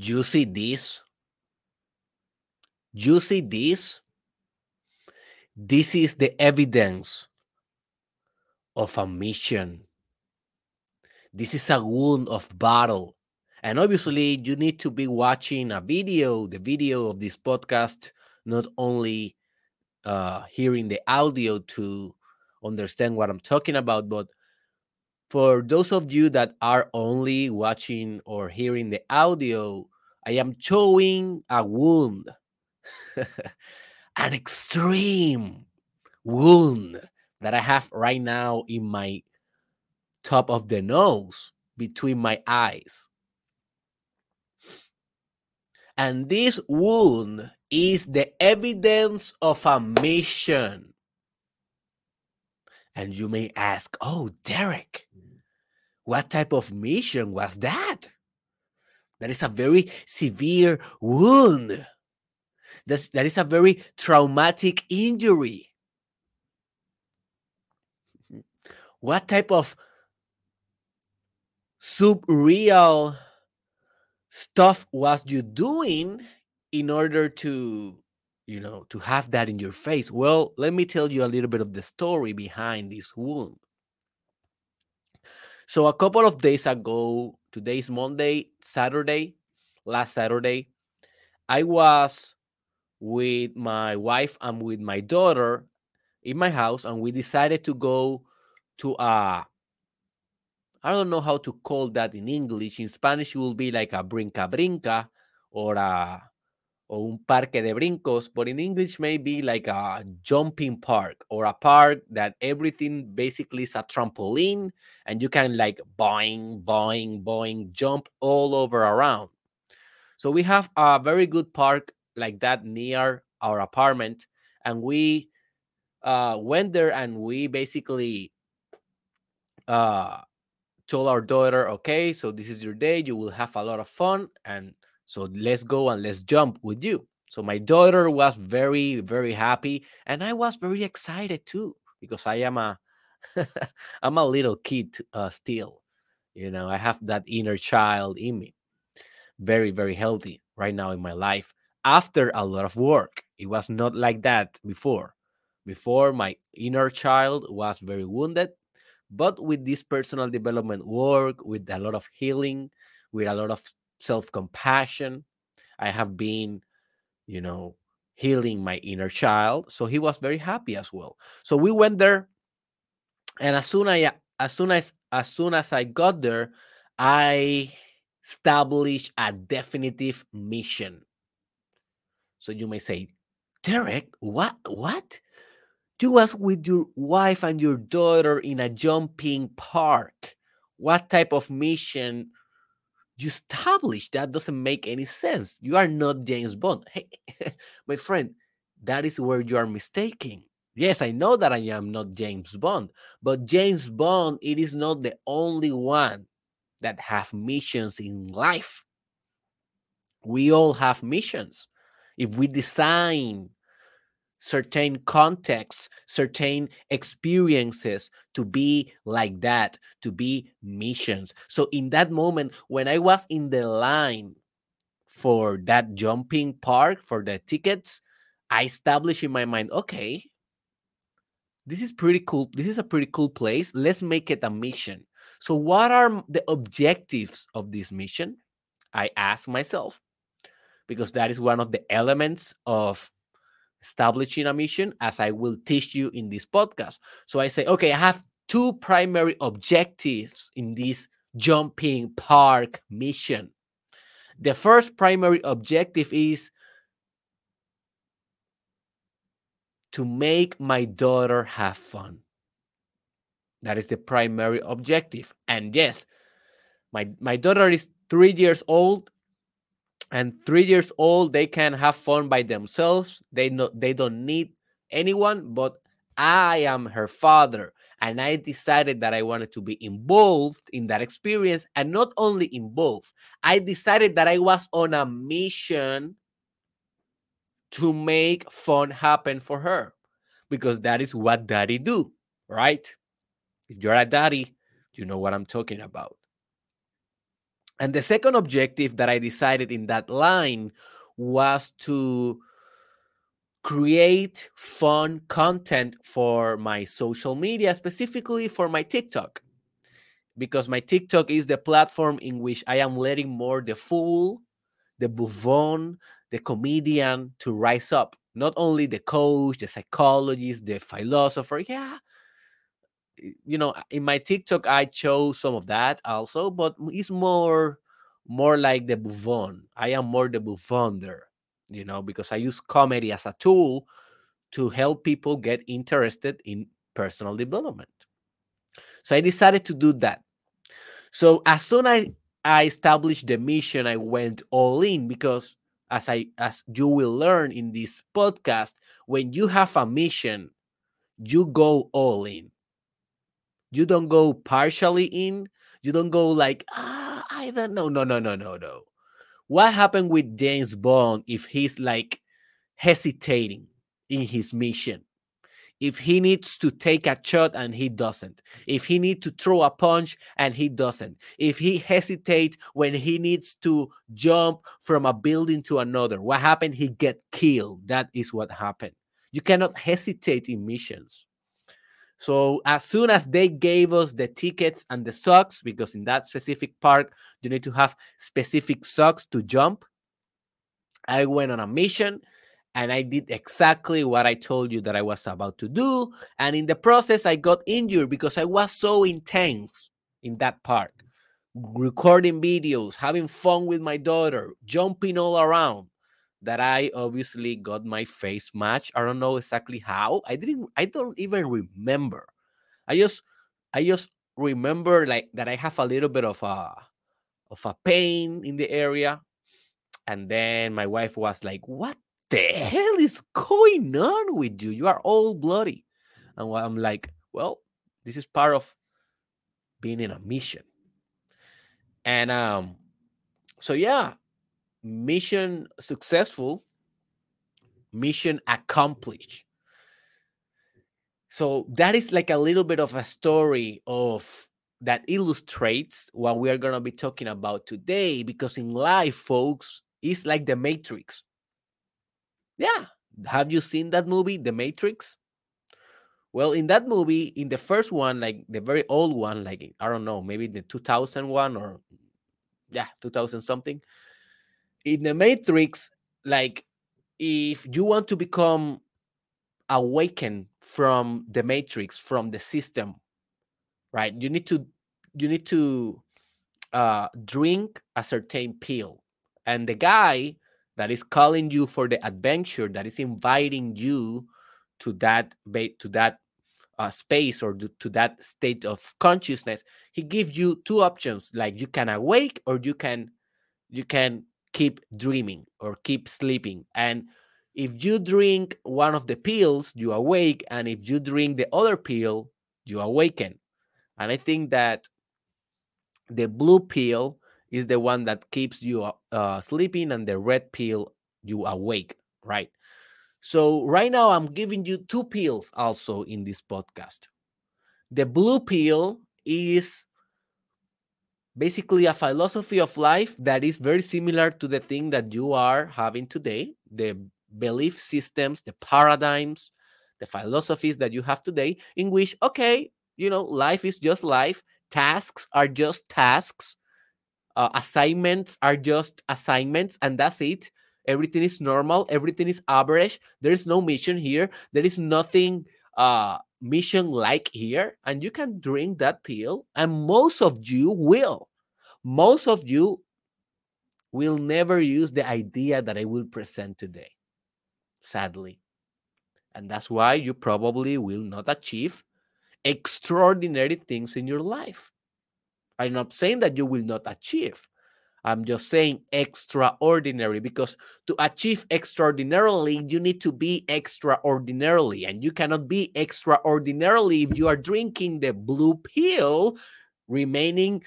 You see this? You see this? This is the evidence of a mission. This is a wound of battle. And obviously, you need to be watching a video, the video of this podcast, not only uh, hearing the audio to understand what I'm talking about, but for those of you that are only watching or hearing the audio, I am showing a wound, an extreme wound that I have right now in my top of the nose between my eyes. And this wound is the evidence of a mission. And you may ask, oh, Derek, mm. what type of mission was that? That is a very severe wound. That's, that is a very traumatic injury. What type of subreal stuff was you doing in order to you know to have that in your face well let me tell you a little bit of the story behind this wound so a couple of days ago today's monday saturday last saturday i was with my wife and with my daughter in my house and we decided to go to a I don't know how to call that in English. In Spanish, it will be like a brinca brinca or a or un parque de brincos, but in English, maybe like a jumping park or a park that everything basically is a trampoline and you can like boing, boing, boing, jump all over around. So we have a very good park like that near our apartment, and we uh, went there and we basically uh, told our daughter, okay, so this is your day. You will have a lot of fun. And so let's go and let's jump with you. So my daughter was very, very happy. And I was very excited too, because I am a I'm a little kid uh, still. You know, I have that inner child in me. Very, very healthy right now in my life after a lot of work. It was not like that before. Before, my inner child was very wounded but with this personal development work, with a lot of healing, with a lot of self compassion, I have been, you know, healing my inner child. So he was very happy as well. So we went there, and as soon as as soon as as soon as I got there, I established a definitive mission. So you may say, Derek, what what? You was with your wife and your daughter in a jumping park. What type of mission you established? That doesn't make any sense. You are not James Bond. Hey, my friend, that is where you are mistaken. Yes, I know that I am not James Bond, but James Bond, it is not the only one that have missions in life. We all have missions. If we design certain contexts, certain experiences to be like that, to be missions. So, in that moment, when I was in the line for that jumping park for the tickets, I established in my mind, okay, this is pretty cool. This is a pretty cool place. Let's make it a mission. So, what are the objectives of this mission? I ask myself, because that is one of the elements of establishing a mission as I will teach you in this podcast. So I say, okay, I have two primary objectives in this jumping park mission. The first primary objective is to make my daughter have fun. That is the primary objective. And yes, my, my daughter is three years old and three years old they can have fun by themselves. They no, they don't need anyone but i am her father. And i decided that i wanted to be involved in that experience and not only involved i decided that i was on a mission to make fun happen for her because that is what daddy do right? If you're a daddy you know what i'm talking about And the second objective that I decided in that line was to create fun content for my social media, specifically for my TikTok. Because my TikTok is the platform in which I am letting more the fool, the buffon, the comedian to rise up. Not only the coach, the psychologist, the philosopher. Yeah. You know, in my TikTok, I chose some of that also, but it's more more like the buffon. I am more the buffon there you know, because I use comedy as a tool to help people get interested in personal development. So I decided to do that. So as soon as I established the mission, I went all in because as I as you will learn in this podcast, when you have a mission, you go all in. You don't go partially in. You don't go like, ah, I don't know. No, no, no, no, no what happened with James Bond if he's like hesitating in his mission? If he needs to take a shot and he doesn't, if he needs to throw a punch and he doesn't, if he hesitates when he needs to jump from a building to another, what happened? He get killed. That is what happened. You cannot hesitate in missions. So as soon as they gave us the tickets and the socks, because in that specific park you need to have specific socks to jump, I went on a mission and I did exactly what I told you that I was about to do. And in the process, I got injured because I was so intense in that park, recording videos, having fun with my daughter, jumping all around that I obviously got my face match. I don't know exactly how. I didn't I don't even remember. I just I just remember like that I have a little bit of a of a pain in the area. And then my wife was like, What the hell is going on with you? You are all bloody. And I'm like, Well, this is part of being in a mission. And um, so yeah, mission successful, mission accomplished. So that is like a little bit of a story of that illustrates what we are going to be talking about today because in life folks it's like the matrix yeah have you seen that movie the matrix well in that movie in the first one like the very old one like i don't know maybe the 2001 or yeah 2000 something in the matrix like if you want to become awakened from the matrix from the system right you need to you need to uh, drink a certain pill. And the guy that is calling you for the adventure that is inviting you to that to that uh, space or to that state of consciousness he gives you two options like you can awake or you can you can keep dreaming or keep sleeping. And if you drink one of the pills, you awake. And if you drink the other pill, you awaken. And I think that the blue pill is the one that keeps you uh, sleeping, and the red pill, you awake, right? So, right now, I'm giving you two pills also in this podcast. The blue pill is basically a philosophy of life that is very similar to the thing that you are having today the belief systems the paradigms the philosophies that you have today in which okay you know life is just life. Tasks are just tasks. Uh, assignments are just assignments and that's it. Everything is normal. Everything is average. There is no mission here. There is nothing uh mission like here. And you can drink that pill and most of you will most of you will never use the idea that i will present today sadly. And that's why you probably will not achieve extraordinary things in your life. I'm not saying that you will not achieve. I'm just saying extraordinary because to achieve extraordinarily, you need to be extraordinarily. And you cannot be extraordinarily if you are drinking the blue pill, remaining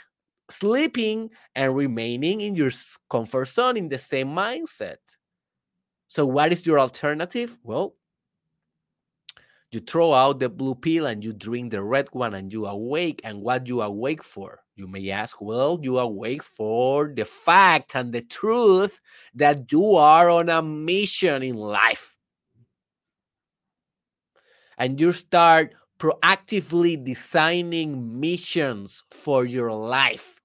sleeping and remaining in your comfort zone in the same mindset. So, what is your alternative? Well, You throw out the blue pill and you drink the red one and you awake. And what you awake for? You may ask, well, you awake for the fact and the truth that you are on a mission in life. And you start proactively designing missions for your life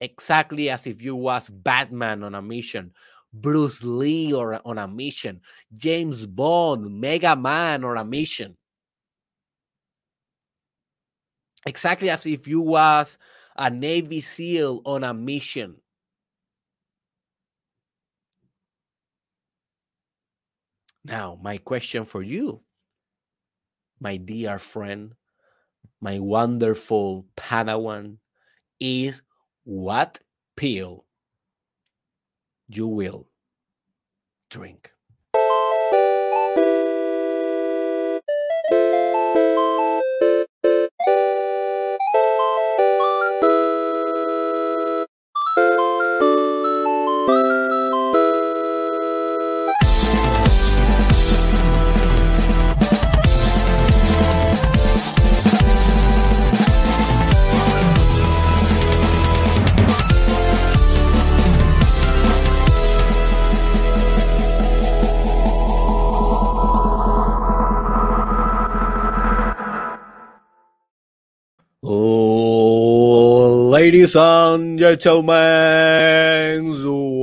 exactly as if you was batman on a mission bruce lee or on a mission james bond mega man on a mission. Exactly as if you was a navy seal on a mission. Now my question for you my dear friend, my wonderful Padawan, is what pill you will drink. Ladies and gentlemen,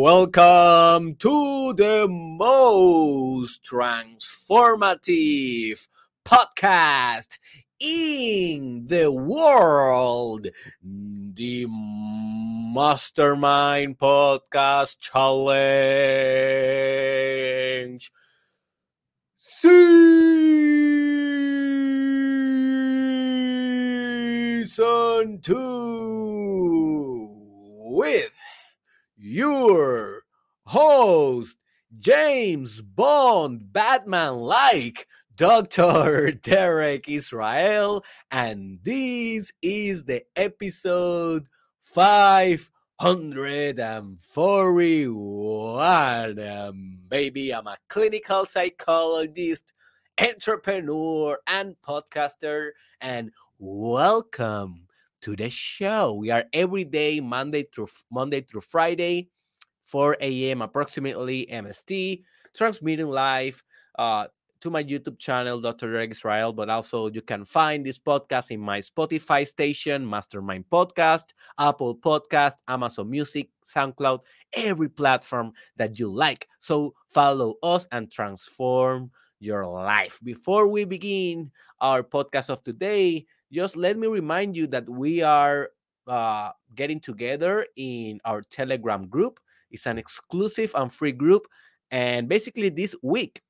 welcome to the most transformative podcast in the world, the Mastermind Podcast Challenge. Season 2 with your host, James Bond, Batman like Dr. Derek Israel, and this is the episode 541. Um, maybe I'm a clinical psychologist, entrepreneur, and podcaster, and welcome to the show. We are every day, Monday through Monday through Friday, 4 a.m. approximately MST, transmitting live uh, to my YouTube channel, Dr. Derek Israel, but also you can find this podcast in my Spotify station, Mastermind Podcast, Apple Podcast, Amazon Music, SoundCloud, every platform that you like. So follow us and transform your life. Before we begin our podcast of today, just let me remind you that we are uh, getting together in our Telegram group. It's an exclusive and free group. And basically, this week,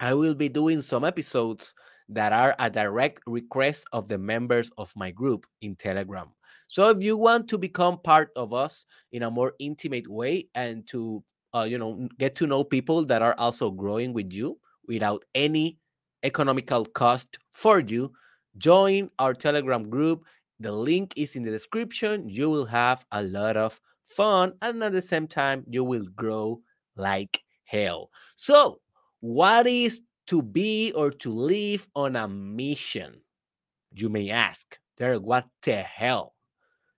I will be doing some episodes that are a direct request of the members of my group in Telegram. So if you want to become part of us in a more intimate way and to uh, you know get to know people that are also growing with you without any economical cost for you, join our Telegram group. The link is in the description. You will have a lot of fun and at the same time, you will grow like hell. So, what is to be or to live on a mission? You may ask, Derek, what the hell?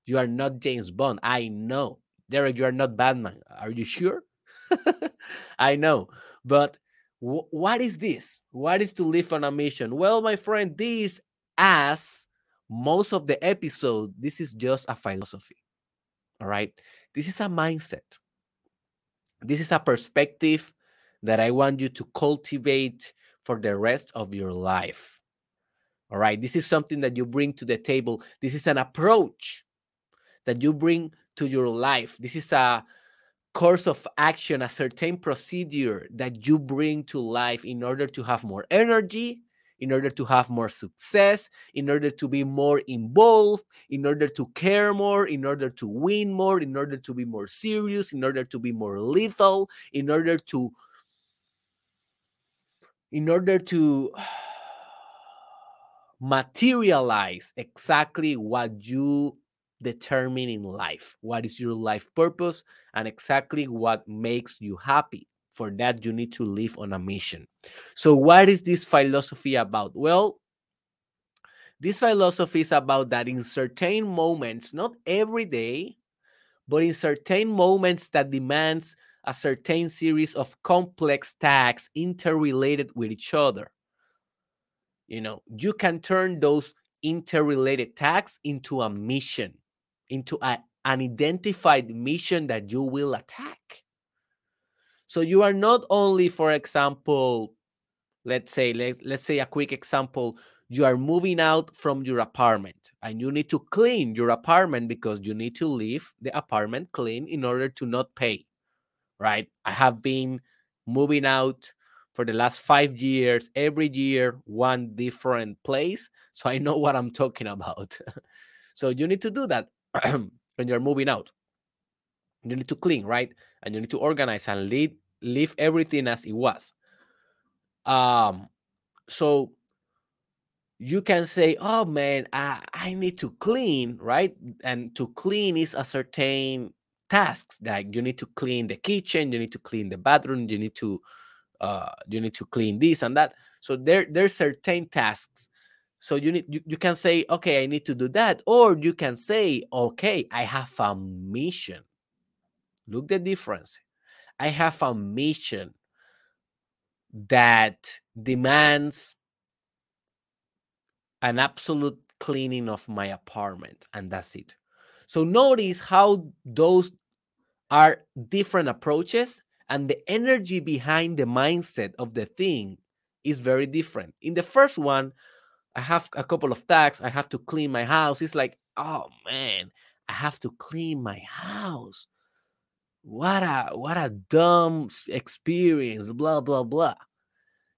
You are not James Bond. I know. Derek, you are not Batman. Are you sure? I know. But what is this? What is to live on a mission? Well, my friend, this as most of the episode, this is just a philosophy. All right. This is a mindset. This is a perspective that I want you to cultivate for the rest of your life. All right. This is something that you bring to the table. This is an approach that you bring to your life. This is a course of action, a certain procedure that you bring to life in order to have more energy, in order to have more success, in order to be more involved, in order to care more, in order to win more, in order to be more serious, in order to be more lethal, in order to in order to materialize exactly what you determine in life what is your life purpose and exactly what makes you happy for that you need to live on a mission. So what is this philosophy about? Well this philosophy is about that in certain moments not every day but in certain moments that demands a certain series of complex tasks interrelated with each other. You know you can turn those interrelated tasks into a mission into a, an identified mission that you will attack so you are not only for example let's say let's, let's say a quick example you are moving out from your apartment and you need to clean your apartment because you need to leave the apartment clean in order to not pay right? I have been moving out for the last five years every year one different place so i know what i'm talking about. So you need to do that when you're moving out you need to clean right? And you need to organize and leave leave everything as it was. Um so you can say oh man I, I need to clean right? And to clean is a certain tasks like you need to clean the kitchen you need to clean the bathroom you need to uh, you need to clean this and that. So there there's certain tasks. So you need you, you can say okay i need to do that or you can say okay i have a mission look the difference. I have a mission that demands an absolute cleaning of my apartment and that's it. So notice how those are different approaches and the energy behind the mindset of the thing is very different. In the first one i have a couple of tasks. I have to clean my house. It's like oh man i have to clean my house what a what a dumb experience blah blah blah.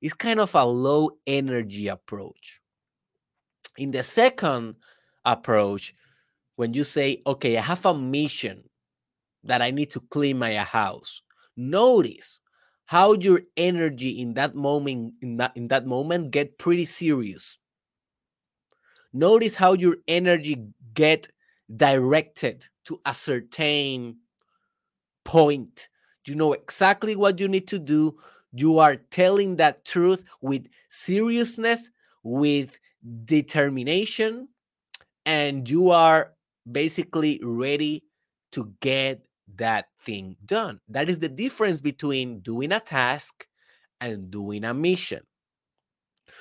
It's kind of a low energy approach. In the second approach when you say okay i have a mission that i need to clean my house notice how your energy in that moment in that in that moment get pretty serious. Notice how your energy get directed to a certain point you know exactly what you need to do you are telling that truth with seriousness with determination and you are basically ready to get that thing done. That is the difference between doing a task and doing a mission.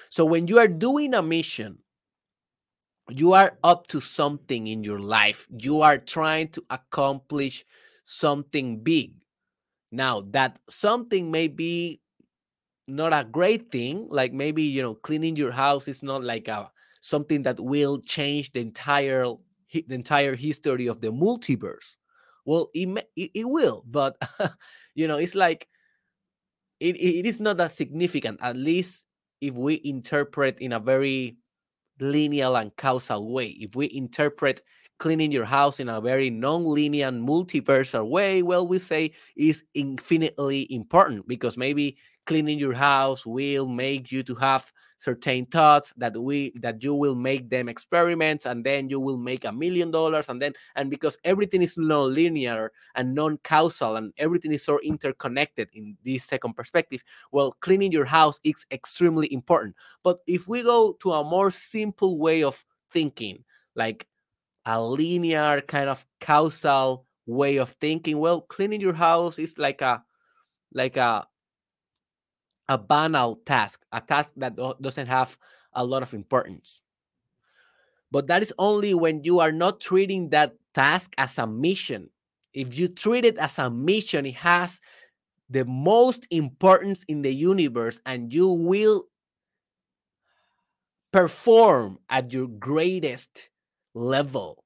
So when you are doing a mission, you are up to something in your life. You are trying to accomplish something big. Now, that something may be not a great thing, like maybe, you know, cleaning your house is not like a something that will change the entire the entire history of the multiverse well it, it, it will but you know it's like it, it is not that significant at least if we interpret in a very linear and causal way if we interpret cleaning your house in a very non-linear multiversal way well we say is infinitely important because maybe cleaning your house will make you to have certain thoughts that we that you will make them experiments and then you will make a million dollars and then and because everything is non-linear and non-causal and everything is so interconnected in this second perspective well cleaning your house is extremely important. But if we go to a more simple way of thinking like a linear kind of causal way of thinking well cleaning your house is like a like a a banal task, a task that doesn't have a lot of importance. But that is only when you are not treating that task as a mission. If you treat it as a mission, it has the most importance in the universe, and you will perform at your greatest level.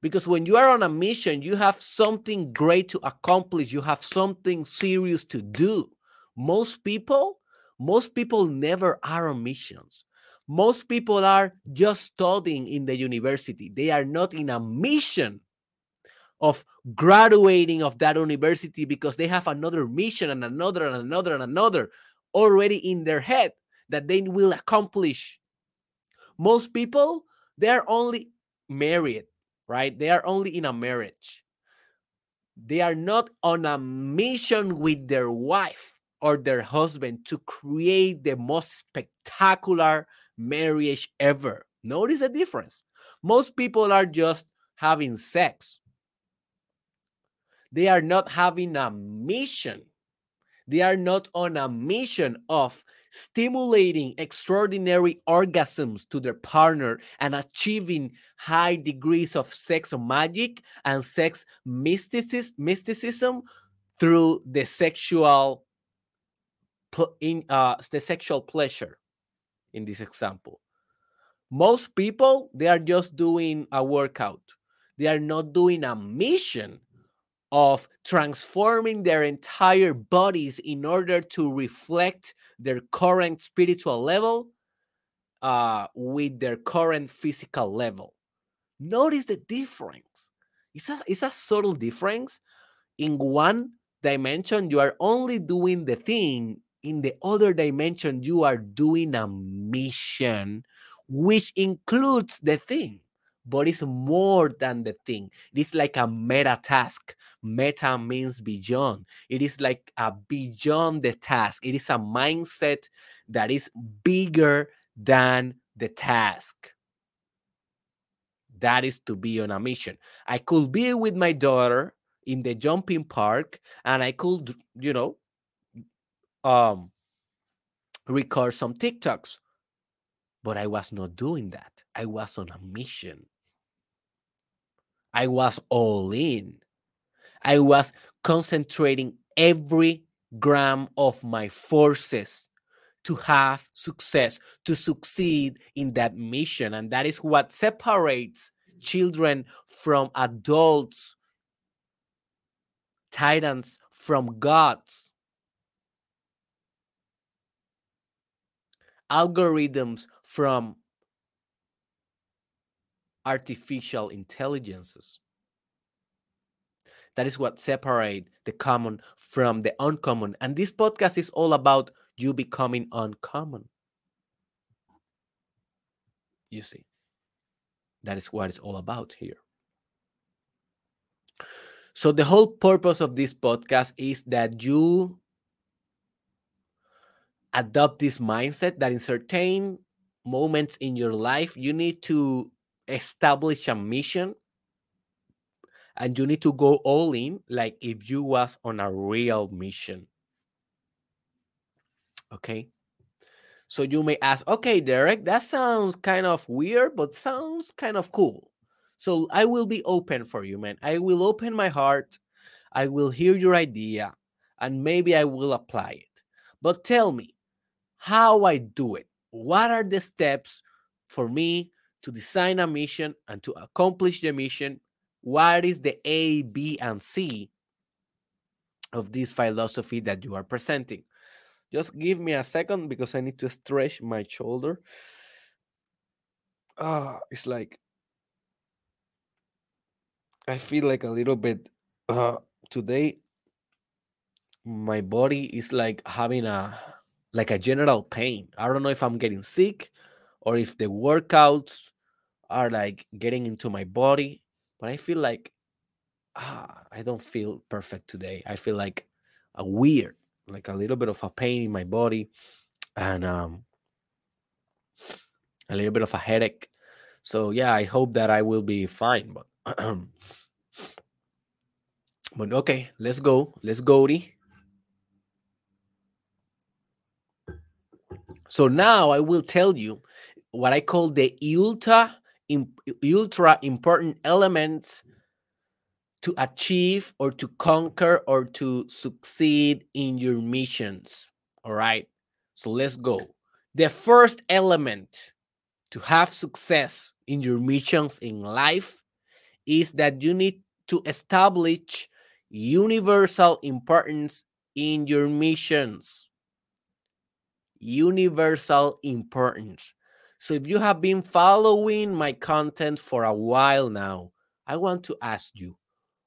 Because when you are on a mission, you have something great to accomplish, you have something serious to do. Most people, most people never are on missions. Most people are just studying in the university. They are not in a mission of graduating of that university because they have another mission and another and another and another already in their head that they will accomplish. Most people, they're only married right? They are only in a marriage. they are not on a mission with their wife or their husband to create the most spectacular marriage ever. Notice the difference. Most people are just having sex, they are not having a mission. They are not on a mission of stimulating extraordinary orgasms to their partner and achieving high degrees of sex magic and sex mysticism, mysticism through the sexual in uh, the sexual pleasure in this example. Most people they are just doing a workout. They are not doing a mission of transforming their entire bodies in order to reflect their current spiritual level uh, with their current physical level. Notice the difference. It's a, it's a subtle difference. In one dimension, you are only doing the thing. In the other dimension, you are doing a mission, which includes the thing but it's more than the thing. It is like a meta task. Meta means beyond. It is like a beyond the task. It is a mindset that is bigger than the task. That is to be on a mission. I could be with my daughter in the jumping park and I could, you know, um record some TikToks. But I was not doing that. I was on a mission. I was all in. I was concentrating every gram of my forces to have success, to succeed in that mission. And that is what separates children from adults, titans from gods, algorithms from artificial intelligences. That is what separate the common from the uncommon. And this podcast is all about you becoming uncommon. You see, that is what it's all about here. So, the whole purpose of this podcast is that you adopt this mindset that in certain moments in your life, you need to establish a mission and you need to go all in like if you was on a real mission. Okay? So you may ask okay derek that sounds kind of weird but sounds kind of cool. So i will be open for you man. I will open my heart. I will hear your idea and maybe i will apply it. But tell me how i do it? What are the steps for me to design a mission and to accomplish the mission, what is the A, B, and C of this philosophy that you are presenting? Just give me a second because I need to stretch my shoulder. Ah, it's like I feel like a little bit uh, today. My body is like having a like a general pain. I don't know if I'm getting sick or if the workouts are like getting into my body, but I feel like ah, I don't feel perfect today. I feel like a weird, like a little bit of a pain in my body and um a little bit of a headache. So yeah, I hope that I will be fine, but but okay, let's go. Let's go. So now I will tell you what I call the ultra ultra important elements to achieve or to conquer or to succeed in your missions. All right. So let's go. The first element to have success in your missions in life is that you need to establish universal importance in your missions. Universal importance. So if you have been following my content for a while now, I want to ask you,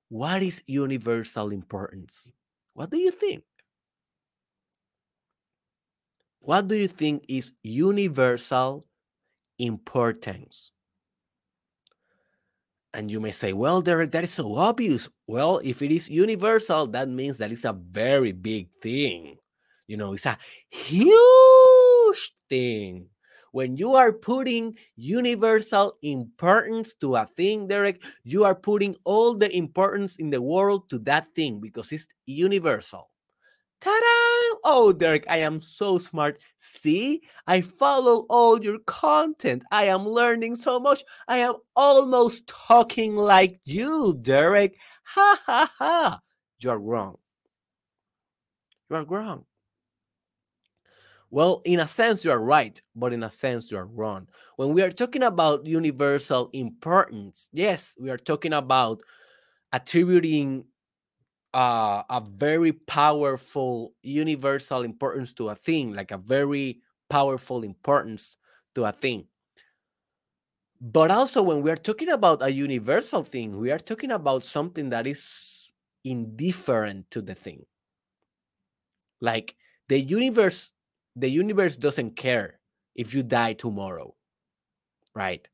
what is universal importance? What do you think? What do you think is universal importance? And you may say, well, Derek, that is so obvious. Well, if it is universal, that means that it's a very big thing. You know, it's a huge thing. When you are putting universal importance to a thing, Derek, you are putting all the importance in the world to that thing because it's universal. Ta-da! Oh, Derek, I am so smart. See, I follow all your content. I am learning so much. I am almost talking like you, Derek. Ha ha ha. You are wrong. You are wrong. Well, in a sense, you are right, but in a sense, you are wrong. When we are talking about universal importance, yes, we are talking about attributing uh, a very powerful universal importance to a thing, like a very powerful importance to a thing. But also, when we are talking about a universal thing, we are talking about something that is indifferent to the thing. Like the universe, the universe doesn't care if you die tomorrow, right?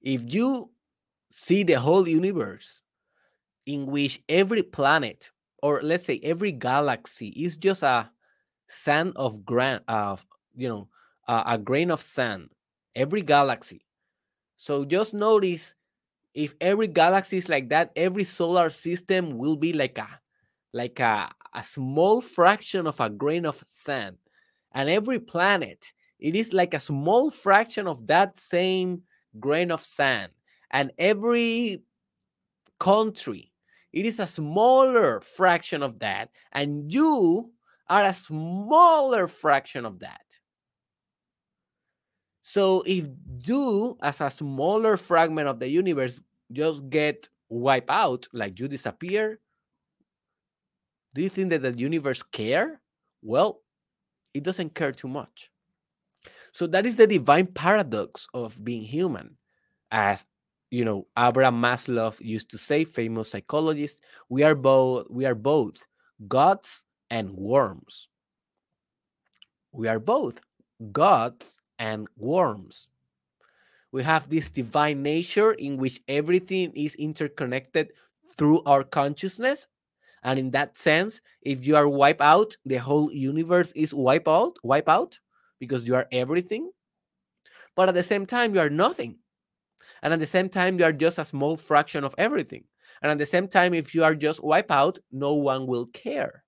If you see the whole universe in which every planet or let's say every galaxy is just a sand of grain of you know uh, a grain of sand every galaxy so just notice if every galaxy is like that every solar system will be like a like a, a small fraction of a grain of sand. And every planet it is like a small fraction of that same grain of sand. And every country it is a smaller fraction of that, and you are a smaller fraction of that. So if you, as a smaller fragment of the universe, just get wiped out, like you disappear, do you think that the universe care? Well, it doesn't care too much. So that is the divine paradox of being human. As you know abraham maslow used to say famous psychologist we are both we are both gods and worms we are both gods and worms we have this divine nature in which everything is interconnected through our consciousness and in that sense if you are wiped out the whole universe is wiped out wipe out because you are everything. But at the same time you are nothing. And at the same time you are just a small fraction of everything. And at the same time if you are just wiped out no one will care.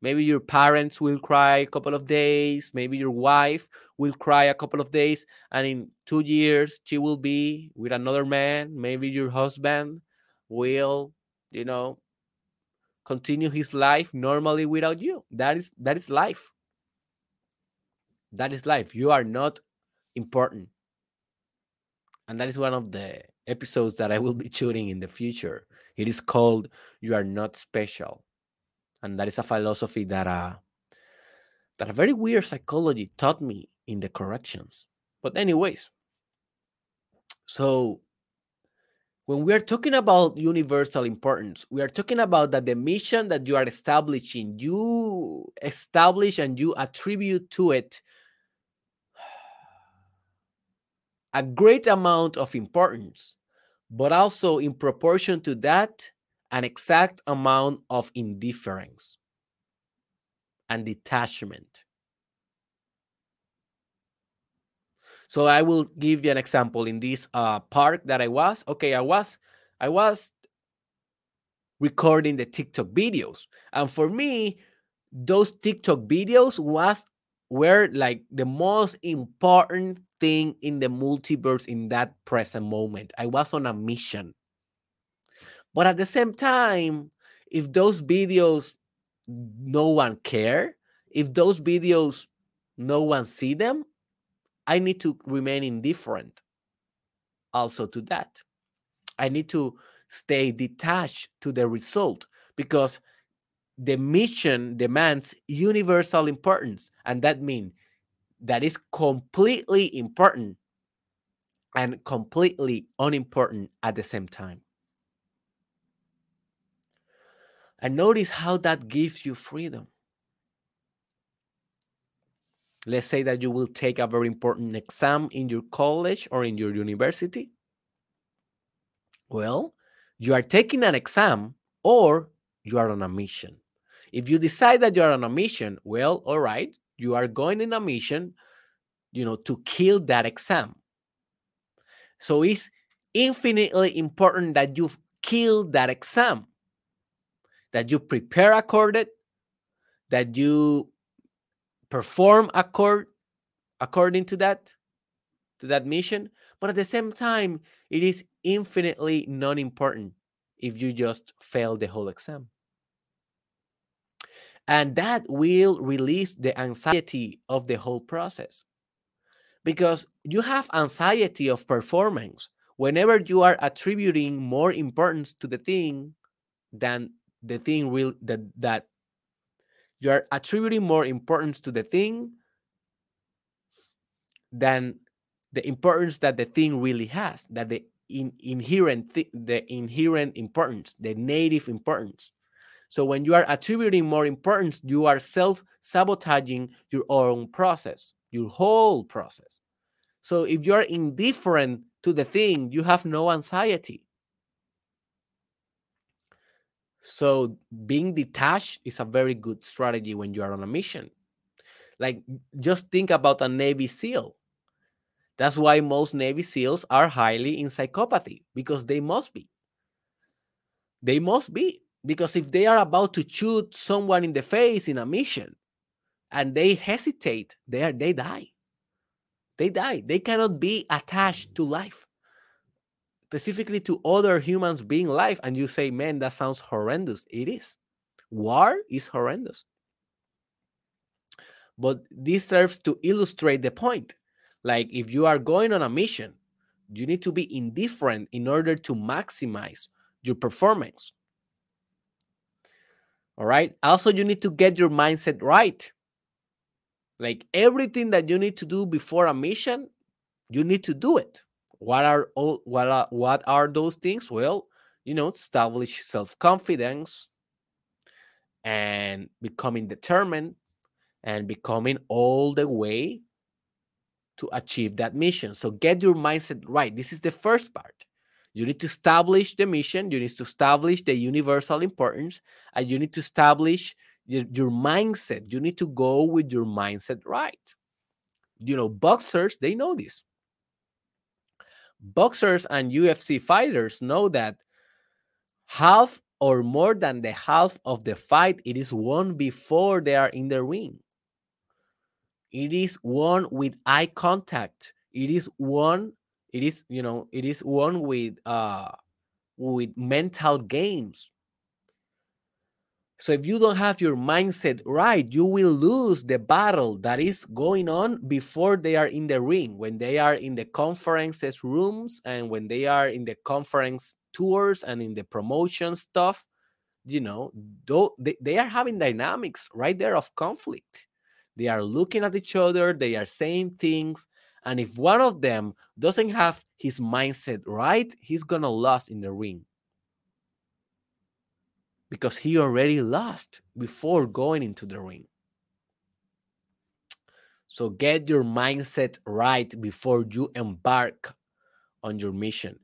Maybe your parents will cry a couple of days maybe your wife will cry a couple of days and in two years she will be with another man. Maybe your husband will you know continue his life normally without you. That is that is life. That is life. You are not important. And that is one of the episodes that I will be shooting in the future. It is called "You Are Not Special," and that is a philosophy that uh, that a very weird psychology taught me in the corrections. But anyways, so when we are talking about universal importance, we are talking about that the mission that you are establishing, you establish and you attribute to it a great amount of importance, but also in proportion to that, an exact amount of indifference and detachment. So I will give you an example in this uh, park that I was. Okay, I was I was recording the TikTok videos, and for me, those TikTok videos was were like the most important thing in the multiverse in that present moment. I was on a mission. But at the same time, if those videos no one care, if those videos no one see them, I need to remain indifferent also to that. I need to stay detached to the result because the mission demands universal importance and that means that is completely important and completely unimportant at the same time. And notice how that gives you freedom. Let's say that you will take a very important exam in your college or in your university. Well, you are taking an exam or you are on a mission. If you decide that you are on a mission, well, all right, you are going in a mission, you know, to kill that exam. So it's infinitely important that you kill that exam, that you prepare according, that you perform accord according to that to that mission but at the same time it is infinitely non-important if you just fail the whole exam. And that will release the anxiety of the whole process because you have anxiety of performance whenever you are attributing more importance to the thing than the thing real that that you are attributing more importance to the thing than the importance that the thing really has that the in, inherent th- the inherent importance the native importance. So when you are attributing more importance you are self sabotaging your own process your whole process. So if you are indifferent to the thing you have no anxiety so being detached is a very good strategy when you are on a mission like just think about a navy seal that's why most Navy SEALs are highly in psychopathy because they must be. They must be. Because if they are about to shoot someone in the face in a mission and they hesitate, they, are, they die. They die. They cannot be attached to life, specifically to other humans being alive. And you say, man, that sounds horrendous. It is. War is horrendous. But this serves to illustrate the point like if you are going on a mission, you need to be indifferent in order to maximize your performance. All right. Also, you need to get your mindset right. Like everything that you need to do before a mission, you need to do it. What are all what are, what are those things? Well, you know, establish self-confidence and becoming determined and becoming all the way to achieve that mission. So get your mindset right. This is the first part. You need to establish the mission, you need to establish the universal importance, and you need to establish your, your mindset. You need to go with your mindset right. You know, boxers, they know this. Boxers and UFC fighters know that half or more than the half of the fight it is won before they are in the ring it is won with eye contact it is won. it is you know it is won with uh with mental games so if you don't have your mindset right you will lose the battle that is going on before they are in the ring when they are in the conferences rooms and when they are in the conference tours and in the promotion stuff you know though they, they are having dynamics right there of conflict they are looking at each other, they are saying things. And if one of them doesn't have his mindset right, he's going to lose in the ring. Because he already lost before going into the ring. So get your mindset right before you embark on your mission.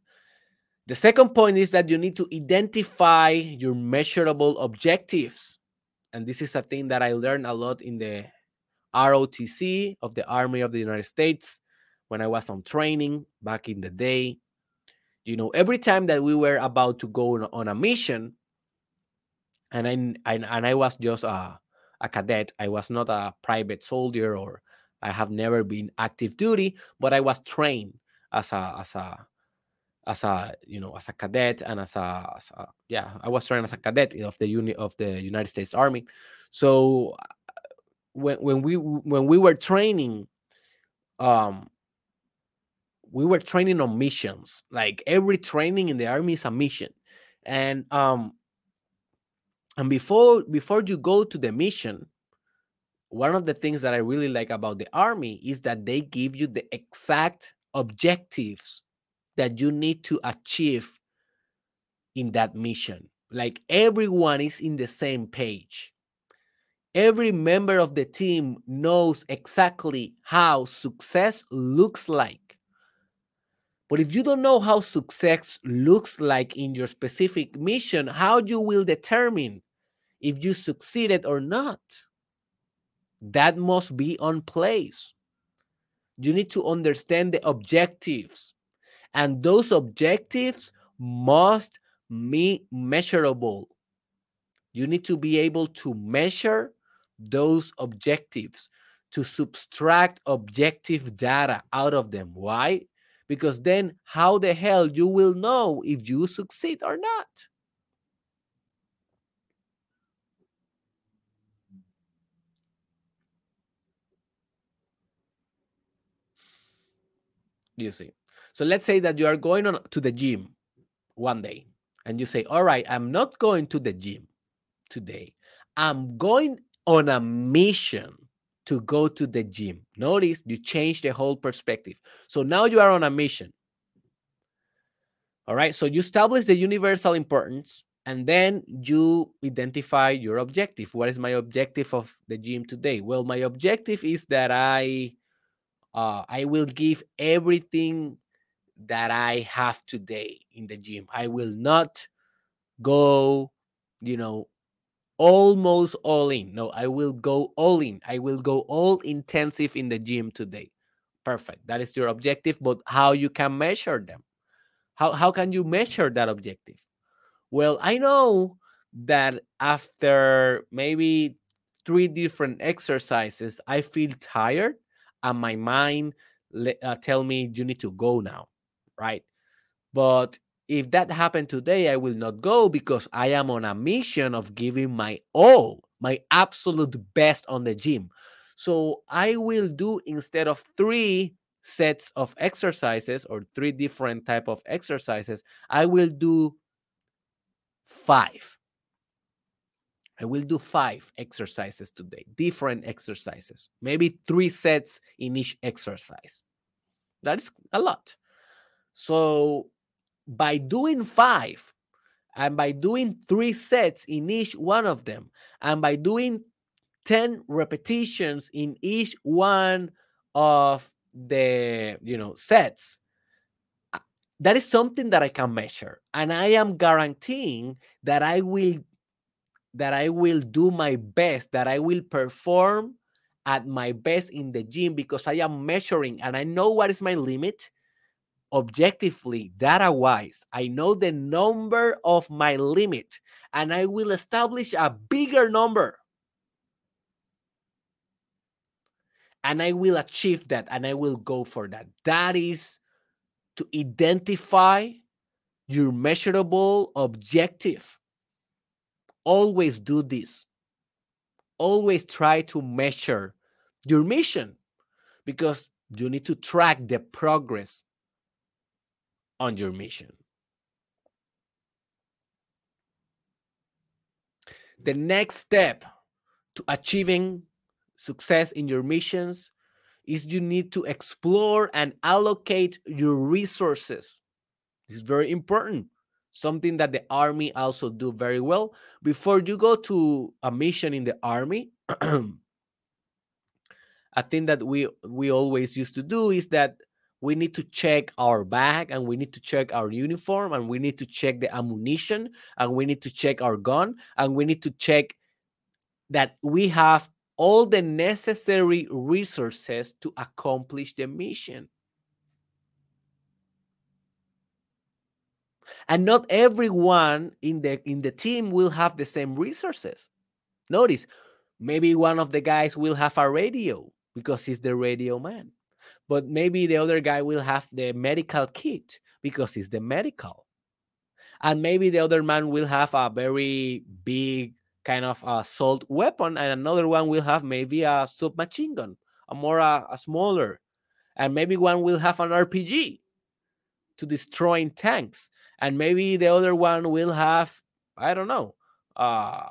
The second point is that you need to identify your measurable objectives. And this is a thing that I learned a lot in the ROTC of the Army of the United States when I was on training back in the day. You know, every time that we were about to go on, a mission, and I, I and I was just a, a cadet, I was not a private soldier or I have never been active duty, but I was trained as a as a as a you know as a cadet and as a, as a yeah I was trained as a cadet of the unit of the United States Army. So when when we when we were training um we were training on missions. Like every training in the army is a mission. And um and before before you go to the mission one of the things that i really like about the army is that they give you the exact objectives that you need to achieve in that mission. Like everyone is in the same page. Every member of the team knows exactly how success looks like But if you don't know how success looks like in your specific mission, how you will determine if you succeeded or not? That must be on place. You need to understand the objectives, and those objectives must be measurable. You need to be able to measure those objectives, to subtract objective data out of them. Why? Because then, how the hell you will know if you succeed or not? You see. So let's say that you are going on to the gym one day and you say, All right, I'm not going to the gym today. I'm going on a mission to go to the gym. Notice you change the whole perspective. So now you are on a mission. All right. So you establish the universal importance and then you identify your objective. What is my objective of the gym today? Well, my objective is that I uh, I will give everything that I have today in the gym. I will not go, you know, almost all in. No, I will go all in. I will go all intensive in the gym today. Perfect. That is your objective, but how you can measure them? How how can you measure that objective? Well, I know that after maybe three different exercises, I feel tired and my mind uh, tell me you need to go now, right? But if that happened today, I will not go because I am on a mission of giving my all, my absolute best on the gym. So I will do instead of three sets of exercises or three different type of exercises, I will do five. I will do five exercises today, different exercises, maybe three sets in each exercise. That is a lot. So by doing five and by doing three sets in each one of them and by doing 10 repetitions in each one of the you know sets uh, that is something that i can measure and i am guaranteeing that i will that i will do my best that i will perform at my best in the gym because i am measuring and i know what is my limit objectively, data wise, I know the number of my limit and I will establish a bigger number. And I will achieve that and I will go for that. That is to identify your measurable objective. Always do this. Always try to measure your mission because you need to track the progress on your mission. The next step to achieving success in your missions is you need to explore and allocate your resources. This is very important. Something that the army also do very well. Before you go to a mission in the army, a thing that we we always used to do is that we need to check our bag and we need to check our uniform and we need to check the ammunition and we need to check our gun and we need to check that we have all the necessary resources to accomplish the mission. And not everyone in the in the team will have the same resources. Notice, maybe one of the guys will have a radio because he's the radio man but maybe the other guy will have the medical kit because it's the medical. And maybe the other man will have a very big kind of assault weapon and another one will have maybe a submachine gun a more uh, a smaller. And maybe one will have an rpg to destroying tanks. And maybe the other one will have i don't know uh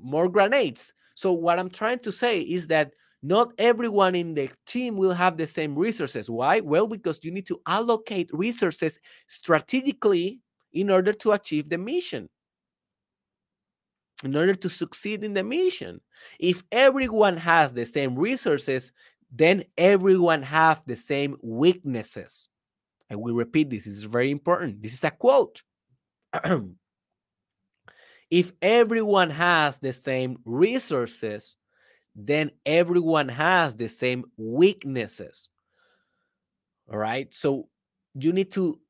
more grenades. So what i'm trying to say is that not everyone in the team will have the same resources. Why? Well, because you need to allocate resources strategically in order to achieve the mission. In order to succeed in the mission. If everyone has the same resources, then everyone have the same weaknesses. I will repeat this. This is very important. This is a quote. if everyone has the same resources, then everyone has the same weaknesses. All right. So you need to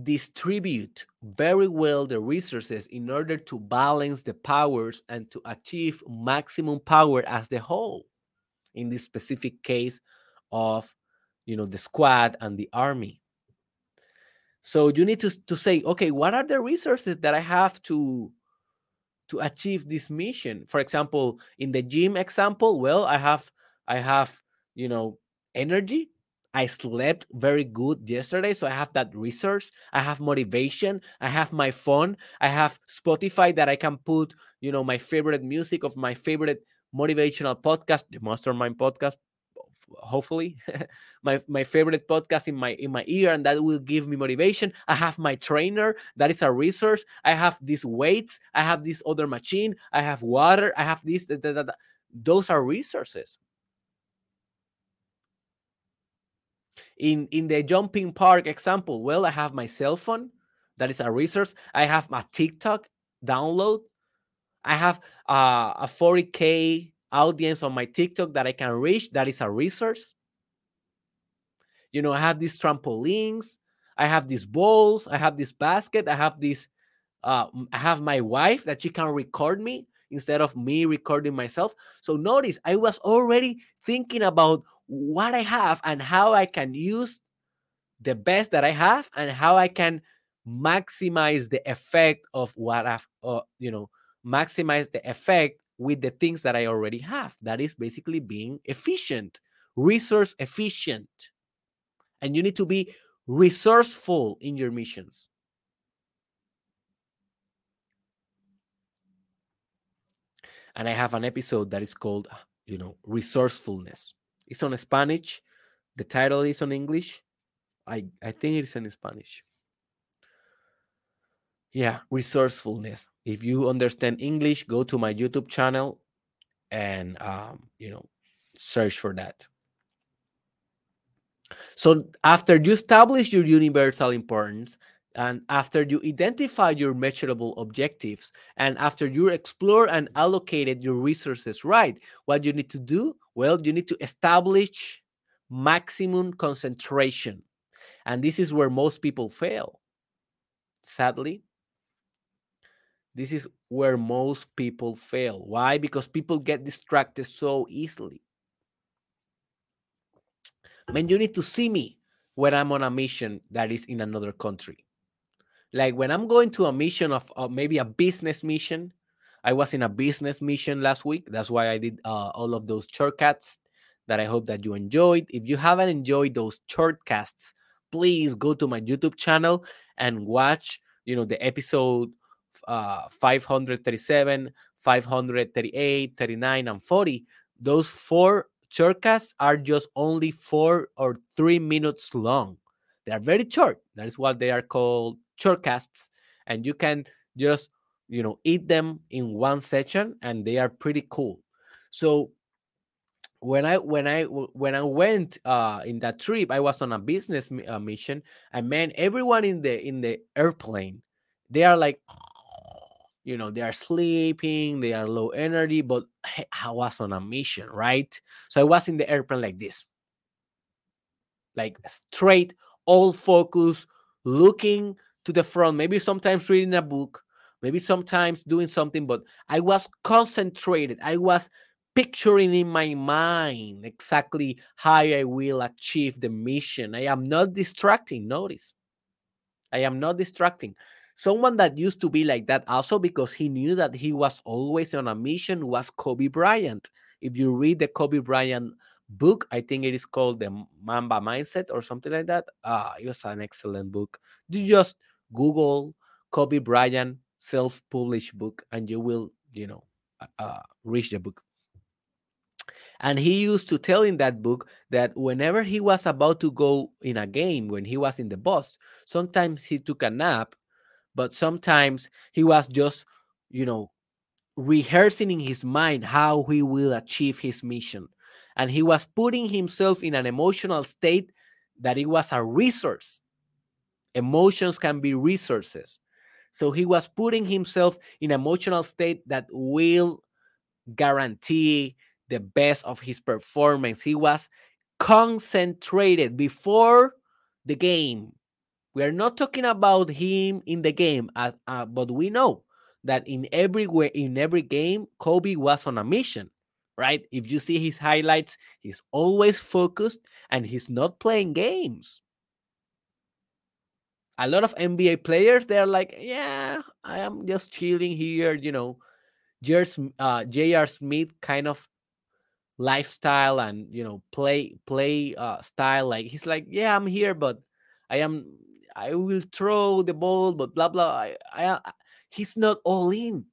distribute very well the resources in order to balance the powers and to achieve maximum power as the whole in this specific case of you know the squad and the army so you need to, to say okay what are the resources that i have to to achieve this mission for example in the gym example well i have i have you know energy I slept very good yesterday, so I have that resource. I have motivation. I have my phone. I have Spotify that I can put, you know, my favorite music of my favorite motivational podcast, the Mastermind podcast. Hopefully, my my favorite podcast in my in my ear, and that will give me motivation. I have my trainer, that is a resource. I have these weights. I have this other machine. I have water. I have this. That, that, that. Those are resources in in the jumping park example well i have my cell phone that is a resource i have my tiktok download i have uh, a 40k audience on my tiktok that i can reach that is a resource. You know i have these trampolines i have these balls i have this basket i have this uh, i have my wife that she can record me instead of me recording myself. So notice i was already thinking about what I have and how I can use the best that I have and how I can maximize the effect of what I've, uh, you know, maximize the effect with the things that I already have. That is basically being efficient, resource efficient. And you need to be resourceful in your missions. And I have an episode that is called, you know, resourcefulness. It's on Spanish. The title is on English. I, I think it's in Spanish. Yeah, resourcefulness. If you understand English, go to my YouTube channel and um, you know, search for that. So after you establish your universal importance, and after you identify your measurable objectives, and after you explore and allocated your resources right, what you need to do well, you need to establish maximum concentration. And this is where most people fail. Sadly, this is where most people fail. Why? Because people get distracted so easily. Man, you need to see me when I'm on a mission that is in another country. Like when I'm going to a mission of maybe a business mission, I was in a business mission last week. That's why I did uh, all of those shortcasts that I hope that you enjoyed. If you haven't enjoyed those shortcasts, please go to my YouTube channel and watch, you know, the episode uh, 537, 538, 39, and 40. Those four shortcasts are just only four or three minutes long. They are very short. That is what they are called shortcasts. And you can just you know eat them in one session and they are pretty cool so when i when i when i went uh in that trip i was on a business uh, mission I met everyone in the in the airplane they are like you know they are sleeping they are low energy but i was on a mission right so i was in the airplane like this like straight all focus looking to the front maybe sometimes reading a book maybe sometimes doing something, but I was concentrated. I was picturing in my mind exactly how I will achieve the mission. I am not distracting. Notice, I am not distracting. Someone that used to be like that also because he knew that he was always on a mission was Kobe Bryant. If you read the Kobe Bryant book, I think it is called the Mamba Mindset or something like that. Ah, it was an excellent book. You just Google Kobe Bryant self-published book and you will you know uh, uh, reach the book and he used to tell in that book that whenever he was about to go in a game when he was in the bus sometimes he took a nap but sometimes he was just you know rehearsing in his mind how he will achieve his mission and he was putting himself in an emotional state that it was a resource. Emotions can be resources. So he was putting himself in emotional state that will guarantee the best of his performance. He was concentrated before the game. We are not talking about him in the game, uh, but we know that in every way, in every game, Kobe was on a mission, right? If you see his highlights, he's always focused and he's not playing games. A lot of NBA players, they're like, yeah, I am just chilling here, you know. J.R. Uh, Smith kind of lifestyle and you know play play uh, style like he's like yeah i'm here but i am i will throw the ball but blah blah i, I uh, he's not all in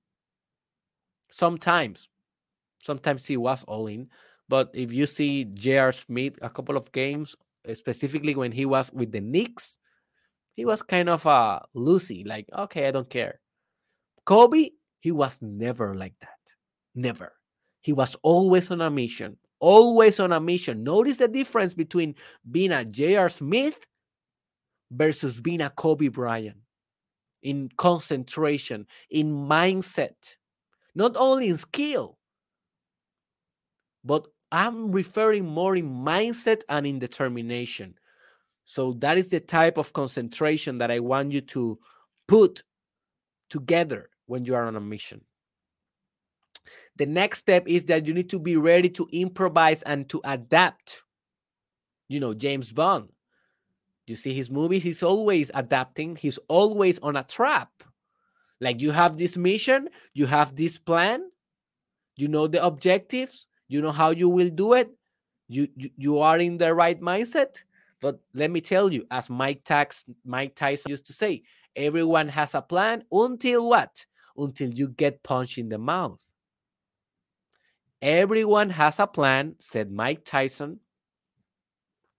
sometimes sometimes he was all in but if you see J.R. Smith a couple of games specifically when he was with the Knicks he was kind of a uh, Lucy like okay I don't care Kobe he was never like that never he was always on a mission, always on a mission. Notice the difference between being a J.R. Smith versus being a Kobe Bryant in concentration, in mindset, not only in skill, but I'm referring more in mindset and in determination. So that is the type of concentration that I want you to put together when you are on a mission. The next step is that you need to be ready to improvise and to adapt. You know, James Bond. You see his movies, he's always adapting, he's always on a trap. Like you have this mission, you have this plan, you know the objectives, you know how you will do it, you you, you are in the right mindset. But let me tell you, as Mike Tax, Mike Tyson used to say, everyone has a plan until what? Until you get punched in the mouth. Everyone has a plan, said Mike Tyson,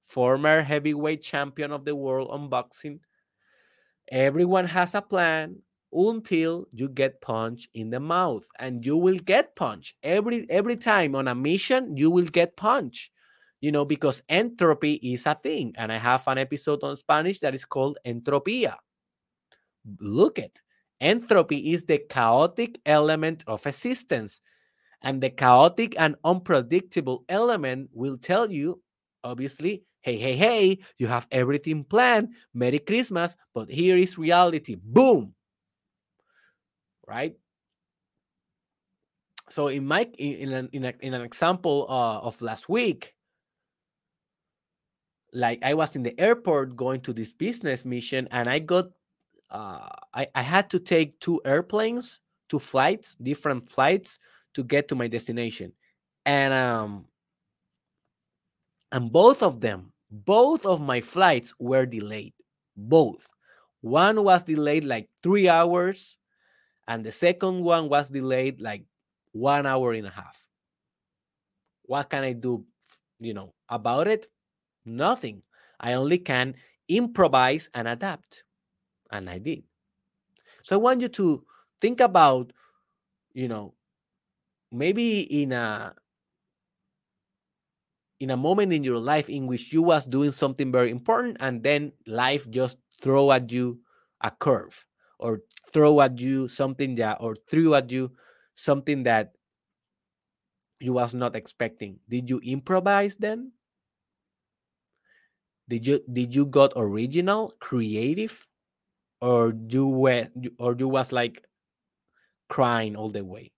former heavyweight champion of the world on boxing. Everyone has a plan until you get punched in the mouth and you will get punched. Every every time on a mission you will get punched you know because entropy is a thing. And i have an episode on spanish that is called entropia look at entropy is the chaotic element of existence and the chaotic and unpredictable element will tell you, obviously, hey, hey, hey, you have everything planned. Merry Christmas, but here is reality. Boom. Right? So in my in an in, in an example uh, of last week, like I was in the airport going to this business mission, and I got uh, I I had to take two airplanes, two flights, different flights to get to my destination. And um and both of them, both of my flights were delayed. Both. One was delayed like 3 hours and the second one was delayed like 1 hour and a half. What can I do, you know, about it? Nothing. I only can improvise and adapt. And I did. So I want you to think about, you know, maybe in a in a moment in your life in which you was doing something very important and then life just throw at you a curve or throw at you something that or threw at you something that you was not expecting. Did you improvise then? Did you did you got original creative or you were or you was like crying all the way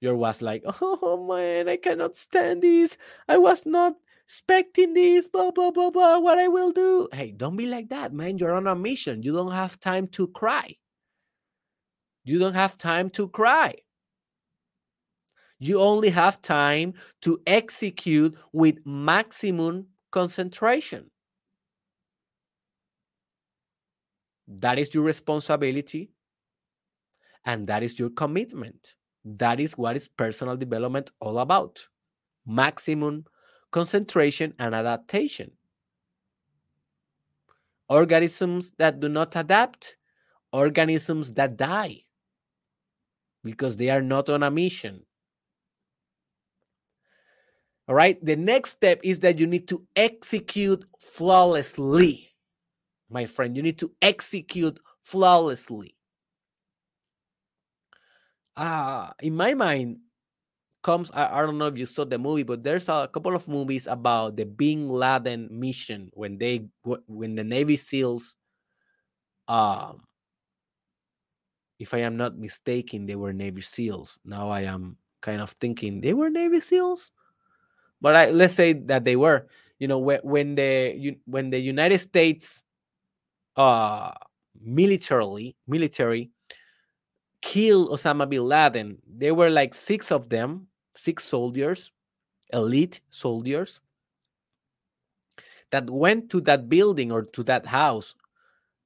your was like, oh man, I cannot stand this. I was not expecting this, blah, blah, blah, blah, what I will do. Hey, don't be like that, man. You're on a mission. You don't have time to cry. You don't have time to cry. You only have time to execute with maximum concentration. That is your responsibility and that is your commitment. That is what is personal development all about maximum concentration and adaptation. Organisms that do not adapt, organisms that die because they are not on a mission. All right. The next step is that you need to execute flawlessly. My friend, you need to execute flawlessly. Uh, in my mind, comes I, I, don't know if you saw the movie but there's a couple of movies about the bin laden mission when they when the navy seals um if i am not mistaken they were navy seals. Now i am kind of thinking they were navy seals? But I, let's say that they were. You know when, when the when the united states uh militarily military killed osama bin laden. There were like six of them six soldiers elite soldiers that went to that building or to that house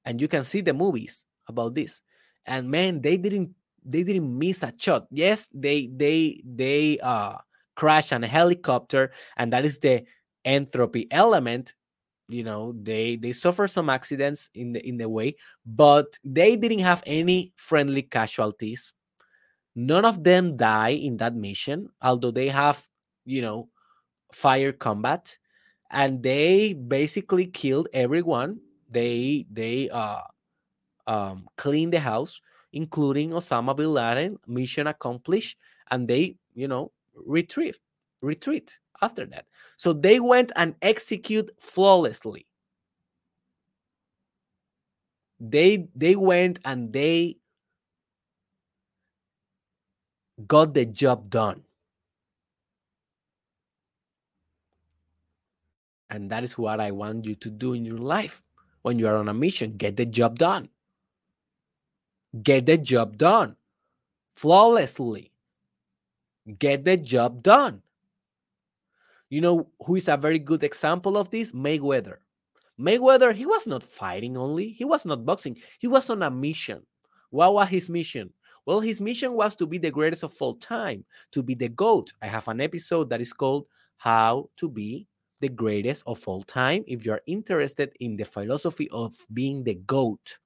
and you can see the movies about this. And man they didn't they didn't miss a shot. Yes they they they uh crash on a helicopter and that is the entropy element you know they they suffer some accidents in the in the way but they didn't have any friendly casualties. None of them die in that mission although they have you know fire combat and they basically killed everyone. They they uh um cleaned the house including osama bin laden mission accomplished and they you know retrieve retreat after that. So they went and execute flawlessly. They they went and they got the job done. And that is what i want you to do in your life when you are on a mission. Get the job done. Get the job done. Flawlessly. Get the job done. You know who is a very good example of this? Mayweather. Mayweather, he was not fighting only, he was not boxing, he was on a mission. What was his mission? Well, his mission was to be the greatest of all time, to be the GOAT. I have an episode that is called How to Be the Greatest of All Time. If you're interested in the philosophy of being the GOAT,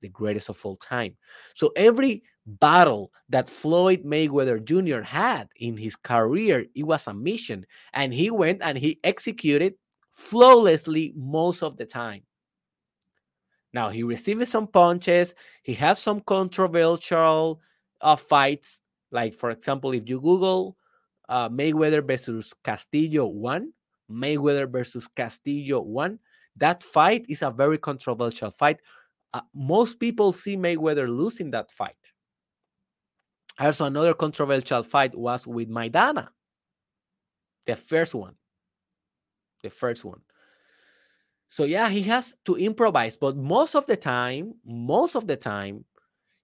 the greatest of all time. So every battle that Floyd Mayweather Jr. had in his career, it was a mission, and he went and he executed flawlessly most of the time. Now he received some punches. He has some controversial uh, fights, like for example, if you Google uh, Mayweather versus Castillo one, Mayweather versus Castillo one, that fight is a very controversial fight. Uh, most people see Mayweather losing that fight also, another controversial fight was with Maidana, the first one. The first one. So yeah, he has to improvise, but most of the time, most of the time,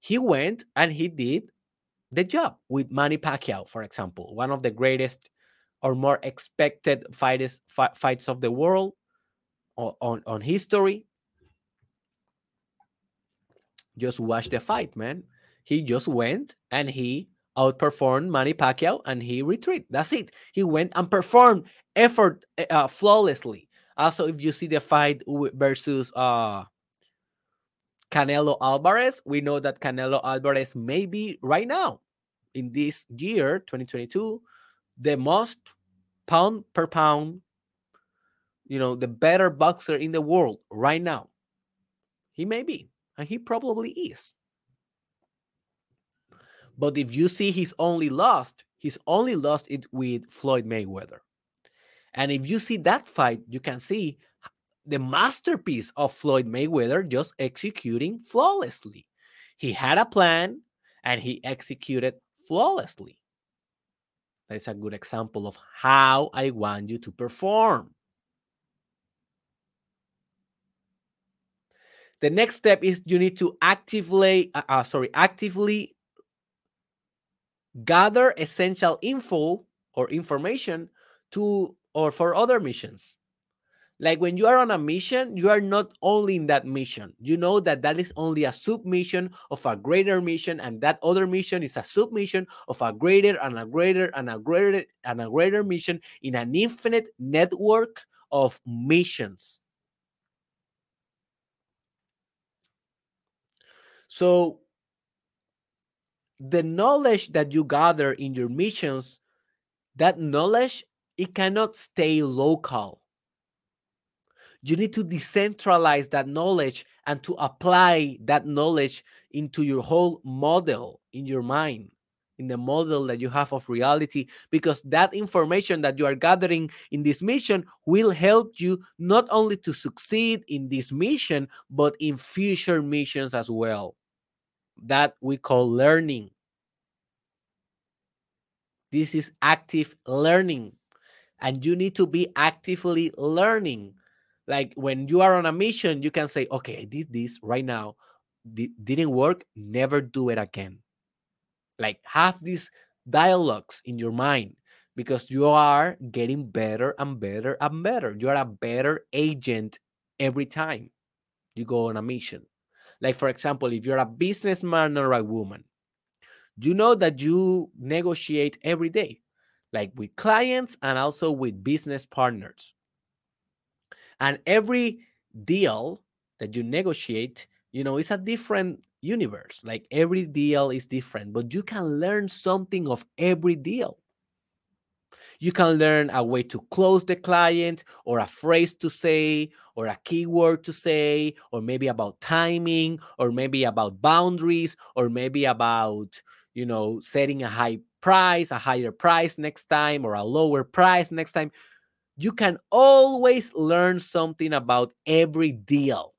he went and he did the job with Manny Pacquiao, for example, one of the greatest or more expected fights fights of the world on, on, on history. Just watch the fight, man. He just went and he outperformed Manny Pacquiao and he retreated. That's it. He went and performed effort eh, uh, flawlessly. Also, if you see the fight versus uh, Canelo Alvarez, we know that Canelo Alvarez may be right now in this year, 2022, the most pound per pound, you know, the better boxer in the world right now. He may be, and he probably is. But if you see he's only lost, he's only lost it with Floyd Mayweather. And if you see that fight, you can see the masterpiece of Floyd Mayweather just executing flawlessly. He had a plan and he executed flawlessly. That is a good example of how I want you to perform. The next step is you need to actively, uh, uh, sorry, actively gather essential info or information to or for other missions. Like when you are on a mission you are not only in that mission. You know that that is only a submission of a greater mission and that other mission is a submission of a greater and a greater and a greater and a greater mission in an infinite network of missions. So the knowledge that you gather in your missions that knowledge it cannot stay local. You need to decentralize that knowledge and to apply that knowledge into your whole model in your mind, in the model that you have of reality, because that information that you are gathering in this mission will help you not only to succeed in this mission, but in future missions as well. That we call learning. This is active learning, and you need to be actively learning like when you are on a mission, you can say, okay, I did this right now. D- didn't work. Never do it again. Like have these dialogues in your mind because you are getting better and better and better. You are a better agent every time you go on a mission. Like, for example, if you're a businessman or a woman, you know that you negotiate every day, like with clients and also with business partners. And every deal that you negotiate, you know, it's a different universe. Like every deal is different, but you can learn something of every deal. You can learn a way to close the client, or a phrase to say, or a keyword to say, or maybe about timing, or maybe about boundaries, or maybe about, you know, setting a high price, a higher price next time, or a lower price next time you can always learn something about every deal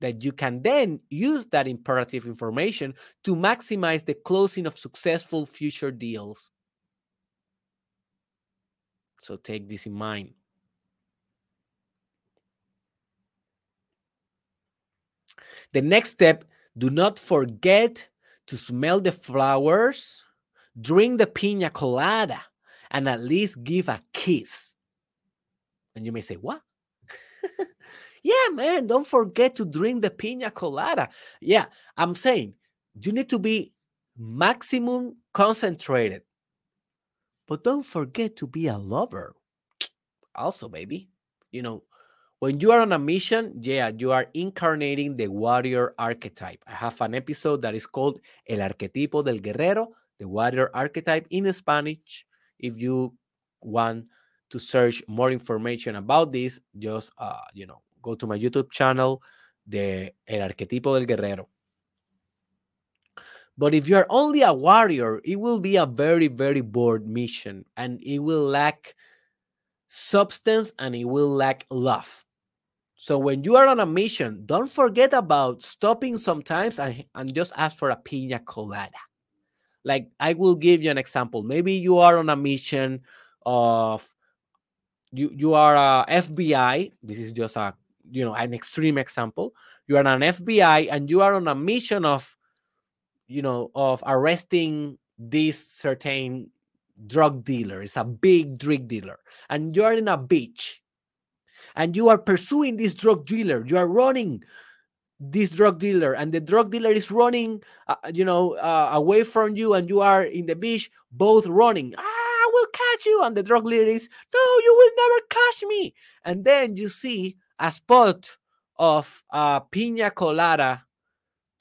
that you can then use that imperative information to maximize the closing of successful future deals. So take this in mind. The next step do not forget to smell the flowers, drink the pina colada and at least give a kiss. And you may say, What? yeah, man, don't forget to drink the pina colada. Yeah, I'm saying you need to be maximum concentrated, but don't forget to be a lover. Also, baby, you know, when you are on a mission, yeah, you are incarnating the warrior archetype. I have an episode that is called El Arquetipo del Guerrero, the warrior archetype in Spanish if you want to search more information about this, just uh, you know, go to my YouTube channel, the El Arquetipo del Guerrero. But if you're only a warrior, it will be a very, very bored mission and it will lack substance and it will lack love. So when you are on a mission, don't forget about stopping sometimes and, and just ask for a pina colada. Like i will give you an example. Maybe you are on a mission of you you are a fbi this is just a you know an extreme example. You are an fbi and you are on a mission of you know of arresting this certain drug dealer. It's a big drug dealer. And you are in a beach and you are pursuing this drug dealer. You are running this drug dealer and the drug dealer is running uh, you know uh, away from you and you are in the beach both running. Ah, i will catch you! And the drug dealer is no you will never catch me! And then you see a spot of a pina colada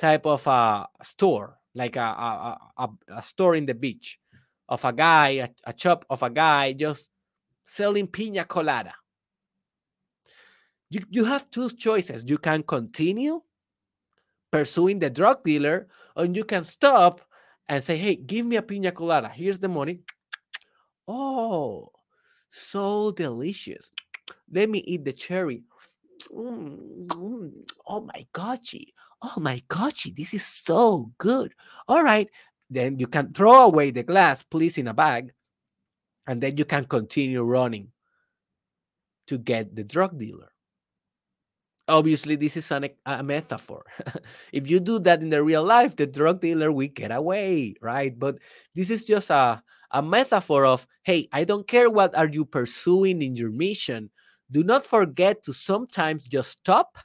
type of a store like a, a, a, a store in the beach of a guy a, a shop of a guy just selling pina colada you, you have two choices. You can continue pursuing the drug dealer, or you can stop and say, Hey, give me a pina colada. Here's the money. Oh, so delicious. Let me eat the cherry. Mm, mm, oh my goshi. Oh my goshi. This is so good. All right. Then you can throw away the glass, please, in a bag. And then you can continue running to get the drug dealer obviously this is an, a metaphor if you do that in the real life the drug dealer will get away right but this is just a, a metaphor of hey i don't care what are you pursuing in your mission do not forget to sometimes just stop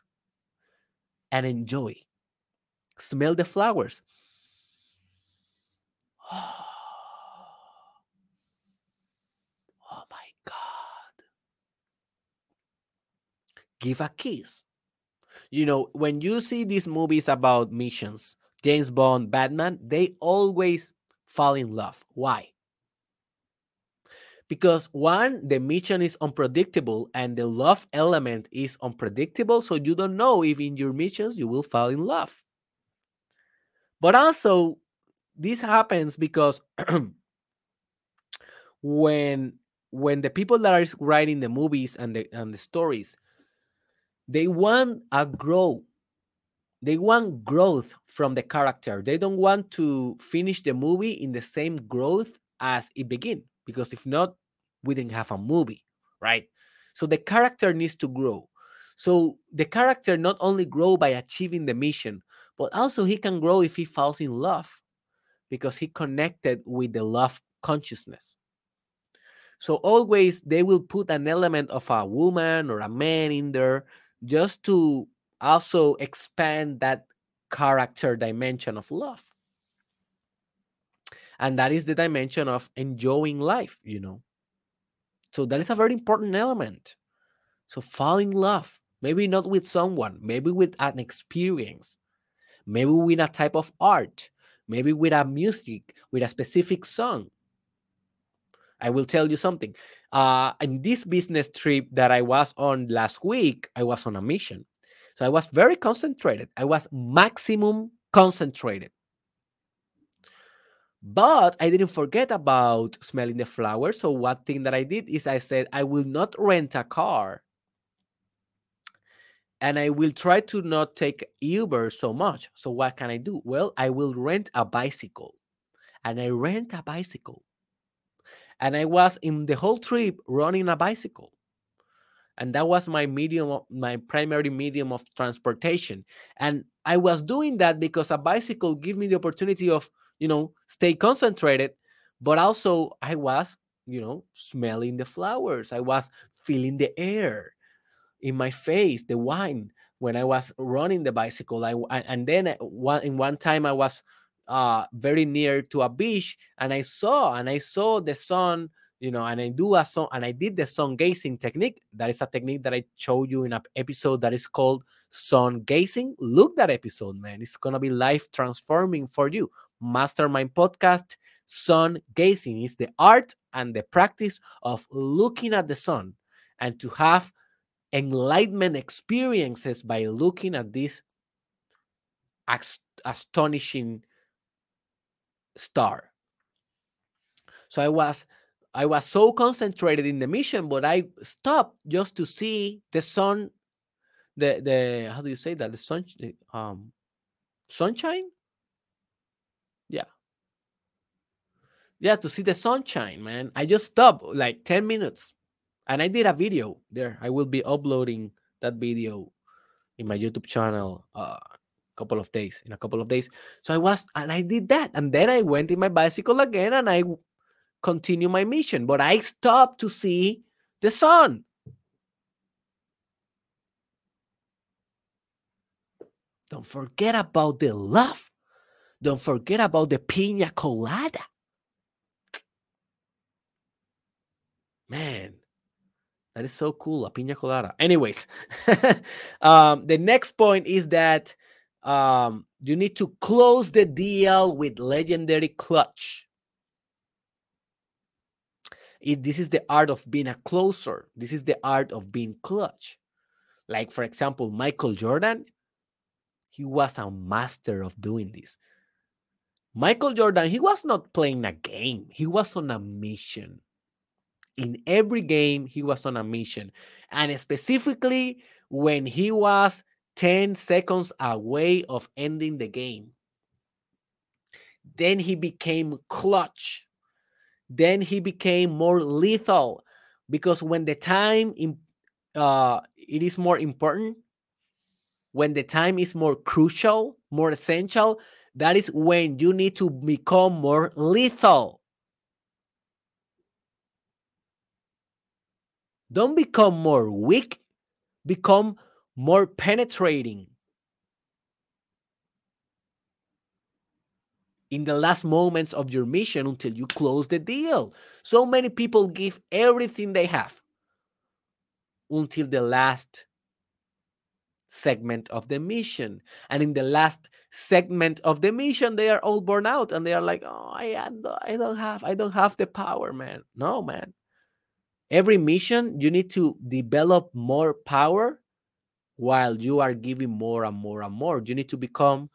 and enjoy smell the flowers oh my god give a kiss you know, when you see these movies about missions, James Bond, Batman, they always fall in love. Why? Because one the mission is unpredictable and the love element is unpredictable so you don't know if in your missions you will fall in love. But also this happens because when when the people that are writing the movies and the and the stories they want a growth they want growth from the character. They don't want to finish the movie in the same growth as it began because if not we didn't have a movie right? So the character needs to grow. So the character not only grow by achieving the mission but also he can grow if he falls in love because he connected with the love consciousness. So always they will put an element of a woman or a man in there just to also expand that character dimension of love. And that is the dimension of enjoying life, you know. So that is a very important element. So fall in love, maybe not with someone, maybe with an experience, maybe with a type of art, maybe with a music, with a specific song. I will tell you something. Uh, in this business trip that I was on last week, I was on a mission. So I was very concentrated. I was maximum concentrated. But I didn't forget about smelling the flowers. So one thing that I did is I said, I will not rent a car. And I will try to not take Uber so much. So what can I do? Well, I will rent a bicycle. And I rent a bicycle and I was in the whole trip running a bicycle. And that was my medium, my primary medium of transportation. And I was doing that because a bicycle gave me the opportunity of, you know, stay concentrated, but also I was, you know, smelling the flowers. I was feeling the air in my face, the wine when I was running the bicycle. I and then one in one time I was uh, very near to a beach, and I saw and I saw the sun. You know, and I do a song, and I did the sun gazing technique. That is a technique that I showed you in an episode that is called sun gazing. Look that episode, man. It's gonna be life transforming for you. Mastermind podcast. Sun gazing is the art and the practice of looking at the sun and to have enlightenment experiences by looking at this astonishing star. So I was I was so concentrated in the mission, but I stopped just to see the sun, the the how do you say that the sun um sunshine? Yeah. Yeah, to see the sunshine, man. I just stopped like 10 minutes and I did a video there. I will be uploading that video in my YouTube channel uh, couple of days in a couple of days so i was and i did that and then i went in my bicycle again and i continue my mission but i stopped to see the sun don't forget about the love don't forget about the pina colada man that is so cool a pina colada anyways um, the next point is that um, you need to close the deal with legendary clutch. It, this is the art of being a closer. This is the art of being clutch. Like, for example, Michael Jordan, he was a master of doing this. Michael Jordan, he was not playing a game, he was on a mission. In every game, he was on a mission. And specifically, when he was 10 seconds away of ending the game. Then he became clutch. Then he became more lethal because when the time in, uh, it is more important, when the time is more crucial, more essential, that is when you need to become more lethal. Don't become more weak, become more penetrating. In the last moments of your mission until you close the deal. So many people give everything they have until the last segment of the mission. And in the last segment of the mission, they are all born out and they are like, oh, I, I don't have, I don't have the power, man. No, man. Every mission you need to develop more power while you are giving more and more and more. You need to become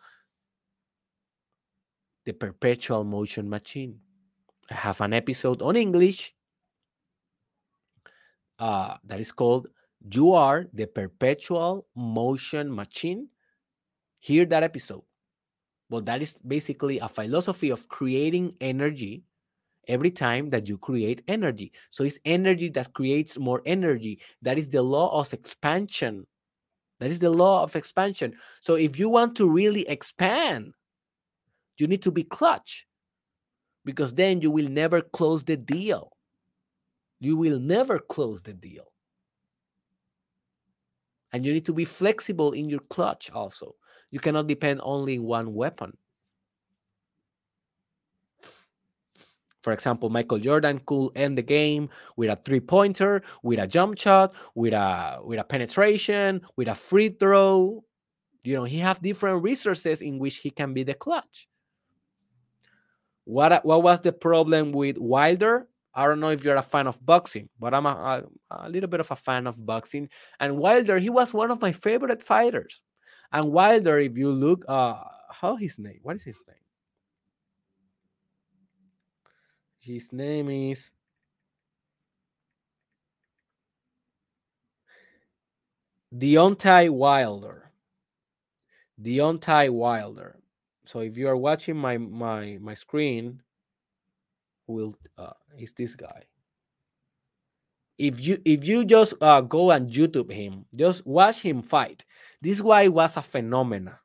the perpetual motion machine. I have an episode on english uh, that is called you are the perpetual motion machine. Hear that episode. Well that is basically a philosophy of creating energy every time that you create energy. So it's energy that creates more energy. That is the law of expansion. That is the law of expansion. So if you want to really expand, you need to be clutch because then you will never close the deal. You will never close the deal. And you need to be flexible in your clutch also. You cannot depend only on one weapon. For example, Michael Jordan could end the game with a three-pointer, with a jump shot, with a with a penetration, with a free throw. You know, he have different resources in which he can be the clutch. What what was the problem with Wilder? I don't know if you're a fan of boxing, but I'm a, a, a little bit of a fan of boxing. And Wilder, he was one of my favorite fighters. And Wilder, if you look, uh, how his name? What is his name? His name is Deontay Wilder. Deontay Wilder. So if you are watching my my my screen, will uh, is this guy? If you if you just uh, go and YouTube him, just watch him fight. This guy was a phenomenon.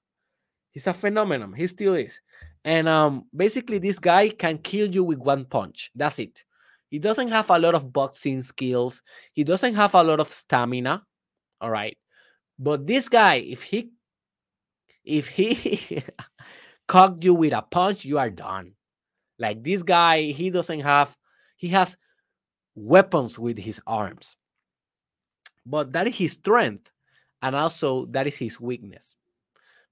He's a phenomenon. He still is. And um, basically, this guy can kill you with one punch. That's it. He doesn't have a lot of boxing skills. He doesn't have a lot of stamina. All right. But this guy, if he if he cocked you with a punch, you are done. Like this guy, he doesn't have he has weapons with his arms. But that is his strength. And also that is his weakness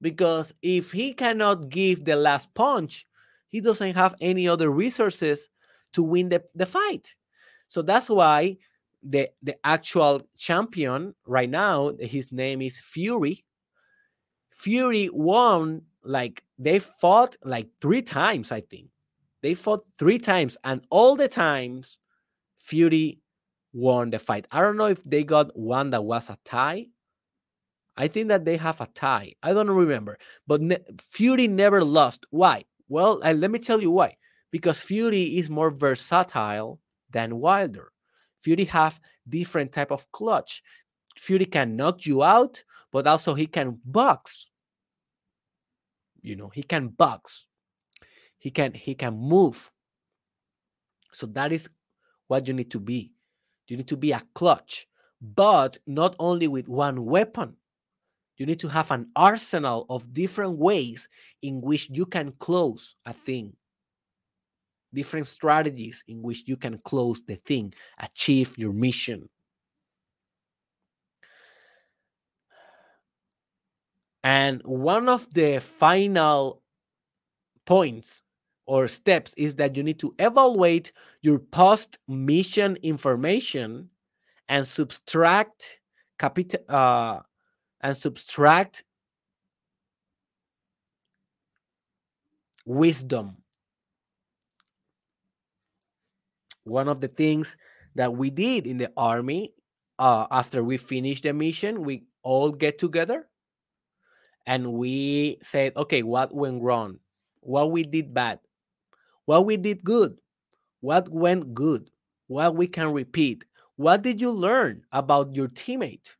because if he cannot give the last punch, he doesn't have any other resources to win the, the fight. So that's why the the actual champion right now, his name is Fury. Fury won like they fought like three times, I think. They fought three times, and all the times Fury won the fight. I don't know if they got one that was a tie I think that they have a tie. I don't remember, but ne- Fury never lost. Why? Well, uh, let me tell you why. Because Fury is more versatile than Wilder. Fury have different type of clutch. Fury can knock you out, but also he can box. You know, he can box. He can he can move. So that is what you need to be. You need to be a clutch, but not only with one weapon. You need to have an arsenal of different ways in which you can close a thing, different strategies in which you can close the thing, achieve your mission. And one of the final points or steps is that you need to evaluate your post mission information and subtract capital uh, and subtract wisdom. One of the things that we did in the army uh, after we finished the mission, we all get together and we said, okay, what went wrong? What we did bad? What we did good? What went good? What we can repeat? What did you learn about your teammate?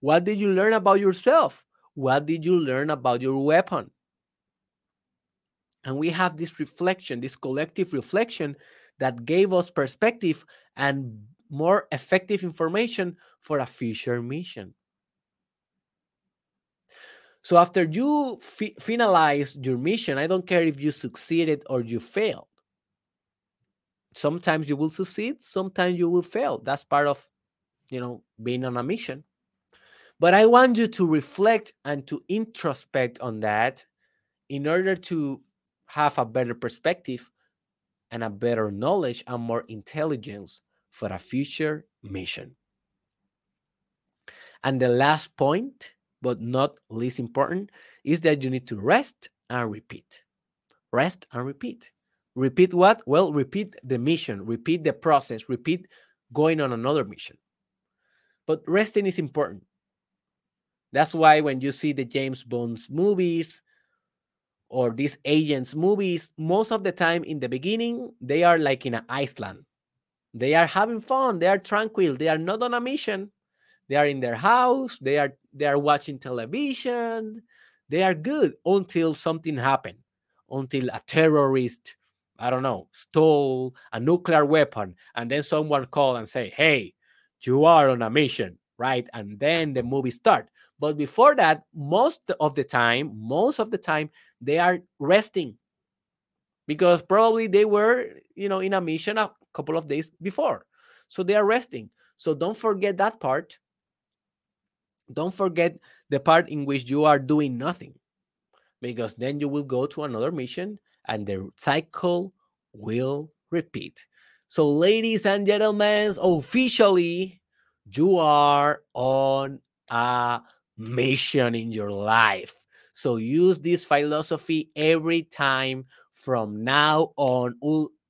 What did you learn about yourself? What did you learn about your weapon? And we have this reflection, this collective reflection that gave us perspective and more effective information for a future mission. So after you fi- finalize your mission, I don't care if you succeeded or you failed. Sometimes you will succeed, sometimes you will fail. That's part of, you know, being on a mission. But I want you to reflect and to introspect on that in order to have a better perspective and a better knowledge and more intelligence for a future mission. And the last point, but not least important, is that you need to rest and repeat. Rest and repeat. Repeat what? Well, repeat the mission, repeat the process, repeat going on another mission. But resting is important. That's why when you see the James Bond's movies or these agents movies, most of the time in the beginning, they are like in an Iceland. They are having fun, they are tranquil, they are not on a mission. They are in their house, they are they are watching television, they are good until something happened, until a terrorist, I don't know, stole a nuclear weapon, and then someone call and say, "Hey, you are on a mission," right? And then the movie start. But before that, most of the time, most of the time, they are resting because probably they were, you know, in a mission a couple of days before. So they are resting. So don't forget that part. Don't forget the part in which you are doing nothing because then you will go to another mission and the cycle will repeat. So, ladies and gentlemen, officially, you are on a mission in your life. So, use this philosophy every time from now on.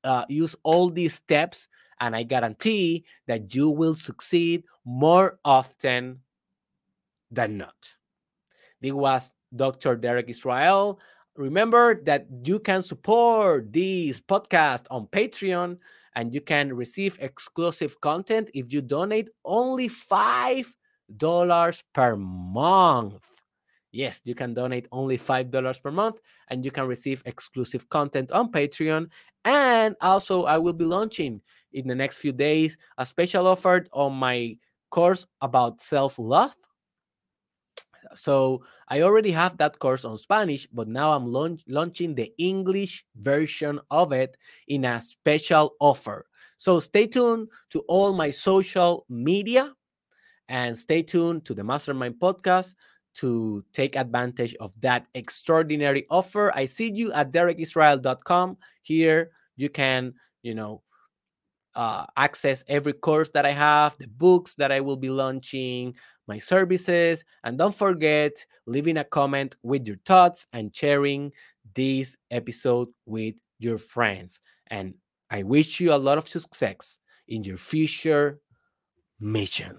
Uh, use all these steps, and I guarantee that you will succeed more often than not. This was Dr. Derek Israel. Remember that you can support this podcast on Patreon and you can receive exclusive content if you donate only $5 per month. Yes, you can donate only $5 per month and you can receive exclusive content on Patreon. And also, I will be launching in the next few days a special offer on my course about self love so I already have that course on Spanish, but now I'm launch launching the English version of it in a special offer. So stay tuned to all my social media and stay tuned to the Mastermind podcast to take advantage of that extraordinary offer. I see you at derekisrael.com. Here you can, you know, uh, access every course that I have, the books that I will be launching, my services. And don't forget leaving a comment with your thoughts and sharing this episode with your friends. And I wish you a lot of success in your future mission.